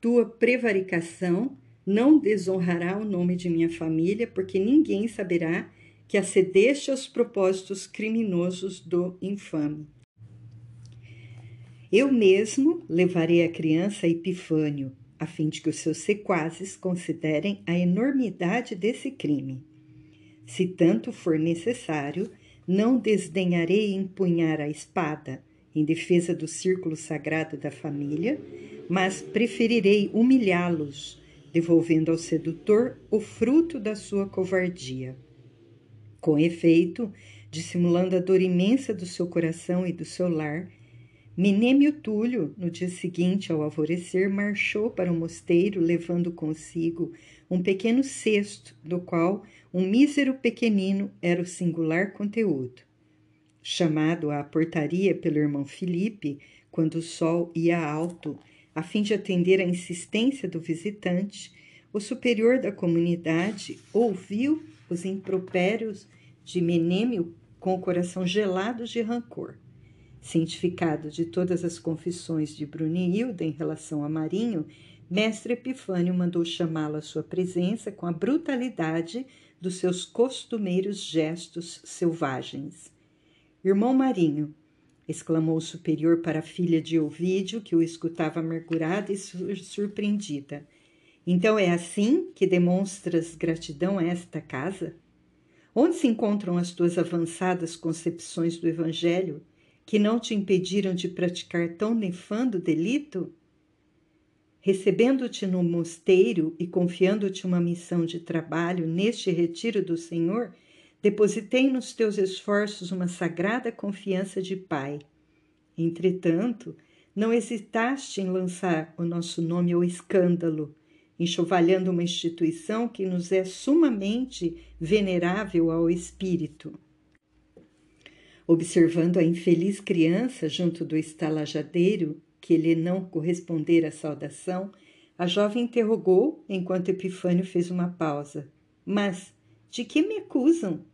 Tua prevaricação não desonrará o nome de minha família, porque ninguém saberá que acedeste aos propósitos criminosos do infame. Eu mesmo levarei a criança a Epifânio, a fim de que os seus sequazes considerem a enormidade desse crime. Se tanto for necessário, não desdenharei empunhar a espada em defesa do círculo sagrado da família, mas preferirei humilhá-los, devolvendo ao sedutor o fruto da sua covardia. Com efeito, dissimulando a dor imensa do seu coração e do seu lar, Minêmio Túlio, no dia seguinte ao alvorecer, marchou para o mosteiro, levando consigo um pequeno cesto, do qual um mísero pequenino era o singular conteúdo. Chamado à portaria pelo irmão Felipe, quando o sol ia alto, a fim de atender à insistência do visitante, o superior da comunidade ouviu os impropérios de Menêmio com o coração gelado de rancor. Cientificado de todas as confissões de Brunilda em relação a Marinho, mestre Epifânio mandou chamá-lo à sua presença com a brutalidade dos seus costumeiros gestos selvagens. Irmão Marinho, exclamou o superior para a filha de Ovídio, que o escutava amargurada e surpreendida. Então é assim que demonstras gratidão a esta casa? Onde se encontram as tuas avançadas concepções do Evangelho? que não te impediram de praticar tão nefando delito? Recebendo-te no mosteiro e confiando-te uma missão de trabalho neste retiro do Senhor, depositei nos teus esforços uma sagrada confiança de Pai. Entretanto, não hesitaste em lançar o nosso nome ao escândalo, enxovalhando uma instituição que nos é sumamente venerável ao espírito. Observando a infeliz criança junto do estalajadeiro, que lhe não correspondera à saudação, a jovem interrogou enquanto Epifânio fez uma pausa. Mas de que me acusam?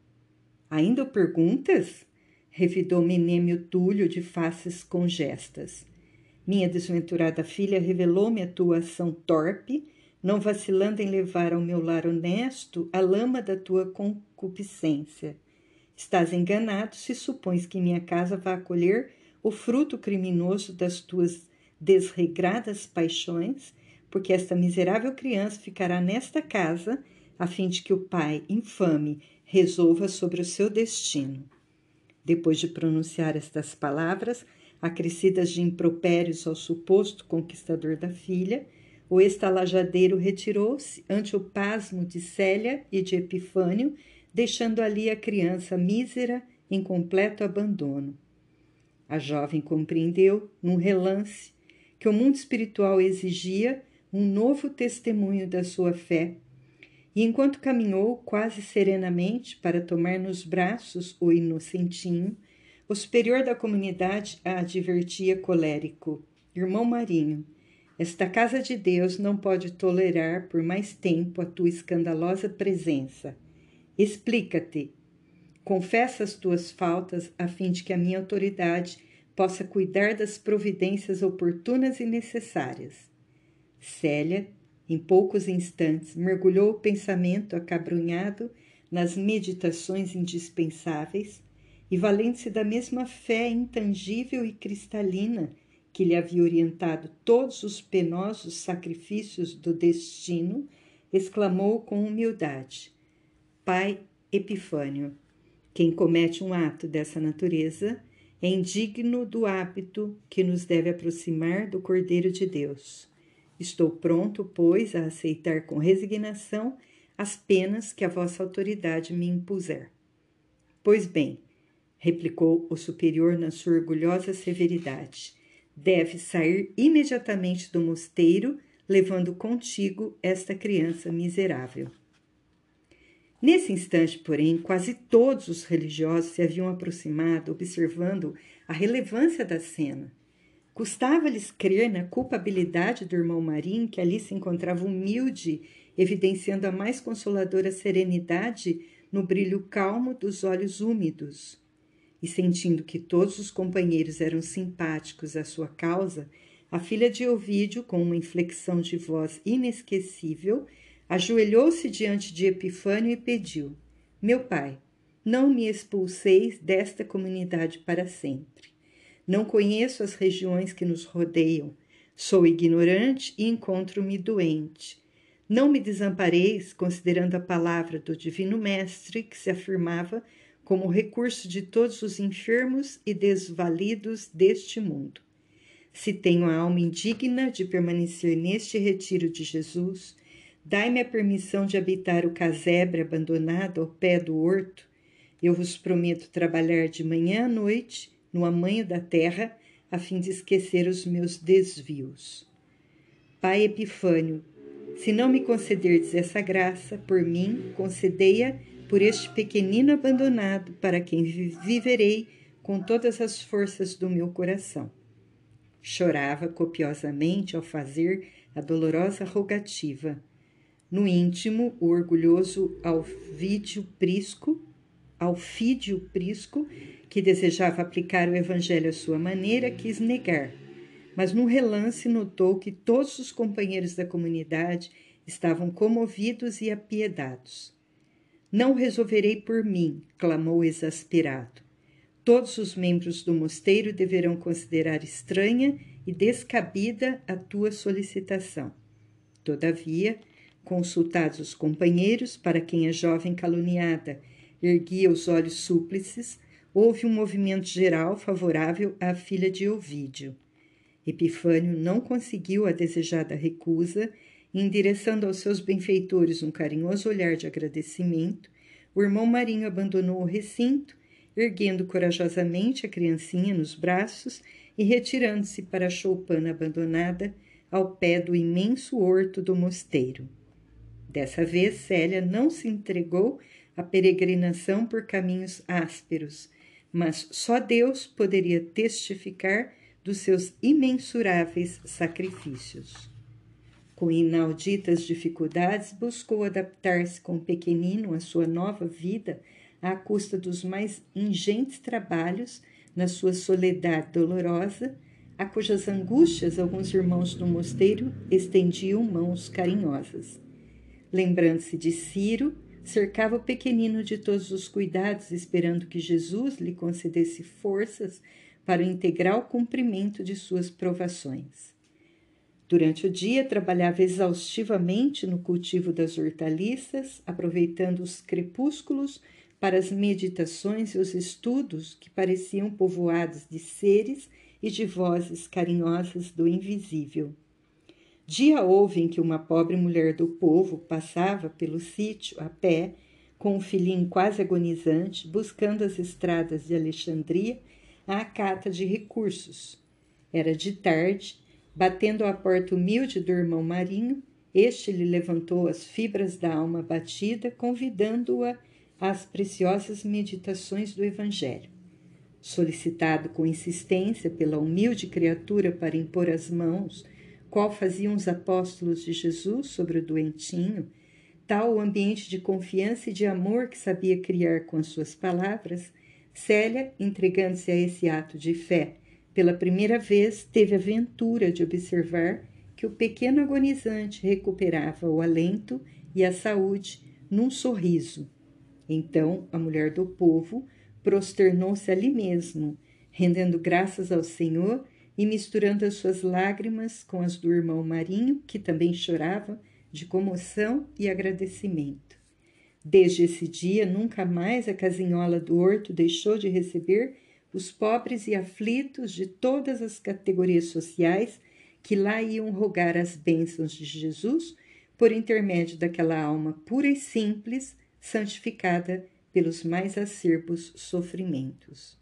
Ainda o perguntas? revidou Menêmio Túlio de faces congestas. Minha desventurada filha revelou-me a tua ação torpe, não vacilando em levar ao meu lar honesto a lama da tua concupiscência. Estás enganado se supões que minha casa vá acolher o fruto criminoso das tuas desregradas paixões, porque esta miserável criança ficará nesta casa, a fim de que o pai infame resolva sobre o seu destino. Depois de pronunciar estas palavras, acrescidas de impropérios ao suposto conquistador da filha, o estalajadeiro retirou-se ante o pasmo de Célia e de Epifânio deixando ali a criança mísera em completo abandono. A jovem compreendeu, num relance, que o mundo espiritual exigia um novo testemunho da sua fé, e enquanto caminhou quase serenamente para tomar nos braços o inocentinho, o superior da comunidade a advertia colérico: Irmão Marinho, esta casa de Deus não pode tolerar por mais tempo a tua escandalosa presença. Explica-te. Confessa as tuas faltas a fim de que a minha autoridade possa cuidar das providências oportunas e necessárias. Célia, em poucos instantes, mergulhou o pensamento acabrunhado nas meditações indispensáveis e, valendo-se da mesma fé intangível e cristalina que lhe havia orientado todos os penosos sacrifícios do destino, exclamou com humildade: Pai Epifânio. Quem comete um ato dessa natureza é indigno do hábito que nos deve aproximar do Cordeiro de Deus. Estou pronto, pois, a aceitar com resignação as penas que a vossa autoridade me impuser. Pois bem, replicou o superior na sua orgulhosa severidade, deve sair imediatamente do mosteiro, levando contigo esta criança miserável. Nesse instante, porém, quase todos os religiosos se haviam aproximado, observando a relevância da cena. Custava-lhes crer na culpabilidade do irmão Marim, que ali se encontrava humilde, evidenciando a mais consoladora serenidade no brilho calmo dos olhos úmidos. E sentindo que todos os companheiros eram simpáticos à sua causa, a filha de Ovídio, com uma inflexão de voz inesquecível, ajoelhou-se diante de Epifânio e pediu: Meu pai, não me expulseis desta comunidade para sempre. Não conheço as regiões que nos rodeiam. Sou ignorante e encontro-me doente. Não me desampareis, considerando a palavra do Divino Mestre, que se afirmava como recurso de todos os enfermos e desvalidos deste mundo. Se tenho a alma indigna de permanecer neste retiro de Jesus, dai-me a permissão de habitar o casebre abandonado ao pé do horto. Eu vos prometo trabalhar de manhã à noite no amanho da terra, a fim de esquecer os meus desvios. Pai Epifânio, se não me concederdes essa graça, por mim, concedei-a por este pequenino abandonado, para quem viverei com todas as forças do meu coração. Chorava copiosamente ao fazer a dolorosa rogativa. No íntimo, o orgulhoso Alvídio Prisco, Alfídio Prisco que desejava aplicar o evangelho à sua maneira, quis negar, mas num relance notou que todos os companheiros da comunidade estavam comovidos e apiedados. Não resolverei por mim, clamou exasperado. Todos os membros do mosteiro deverão considerar estranha e descabida a tua solicitação. Todavia, consultados os companheiros, para quem a jovem caluniada erguia os olhos súplices, houve um movimento geral favorável à filha de Ovídio. Epifânio não conseguiu a desejada recusa endereçando aos seus benfeitores um carinhoso olhar de agradecimento, o irmão Marinho abandonou o recinto, erguendo corajosamente a criancinha nos braços e retirando-se para a choupana abandonada ao pé do imenso horto do mosteiro. Dessa vez, Célia não se entregou à peregrinação por caminhos ásperos, mas só Deus poderia testificar dos seus imensuráveis sacrifícios. Com inauditas dificuldades, buscou adaptar-se com o pequenino à sua nova vida à custa dos mais ingentes trabalhos na sua soledade dolorosa, a cujas angústias alguns irmãos do mosteiro estendiam mãos carinhosas. Lembrando-se de Ciro, cercava o pequenino de todos os cuidados, esperando que Jesus lhe concedesse forças para o integral cumprimento de suas provações. Durante o dia, trabalhava exaustivamente no cultivo das hortaliças, aproveitando os crepúsculos para as meditações e os estudos que pareciam povoados de seres e de vozes carinhosas do invisível. Dia houve em que uma pobre mulher do povo passava pelo sítio a pé, com um filhinho quase agonizante, buscando as estradas de Alexandria à cata de recursos. Era de tarde, batendo à porta humilde do irmão Marinho, este lhe levantou as fibras da alma batida, convidando-a às preciosas meditações do Evangelho. Solicitado com insistência pela humilde criatura para impor as mãos qual faziam os apóstolos de Jesus sobre o doentinho, tal o ambiente de confiança e de amor que sabia criar com as suas palavras, Célia, entregando-se a esse ato de fé, pela primeira vez teve a ventura de observar que o pequeno agonizante recuperava o alento e a saúde num sorriso. Então a mulher do povo prosternou-se ali mesmo, rendendo graças ao Senhor e misturando as suas lágrimas com as do irmão Marinho, que também chorava de comoção e agradecimento. Desde esse dia, nunca mais a casinhola do horto deixou de receber os pobres e aflitos de todas as categorias sociais que lá iam rogar as bênçãos de Jesus por intermédio daquela alma pura e simples, santificada pelos mais acerbos sofrimentos.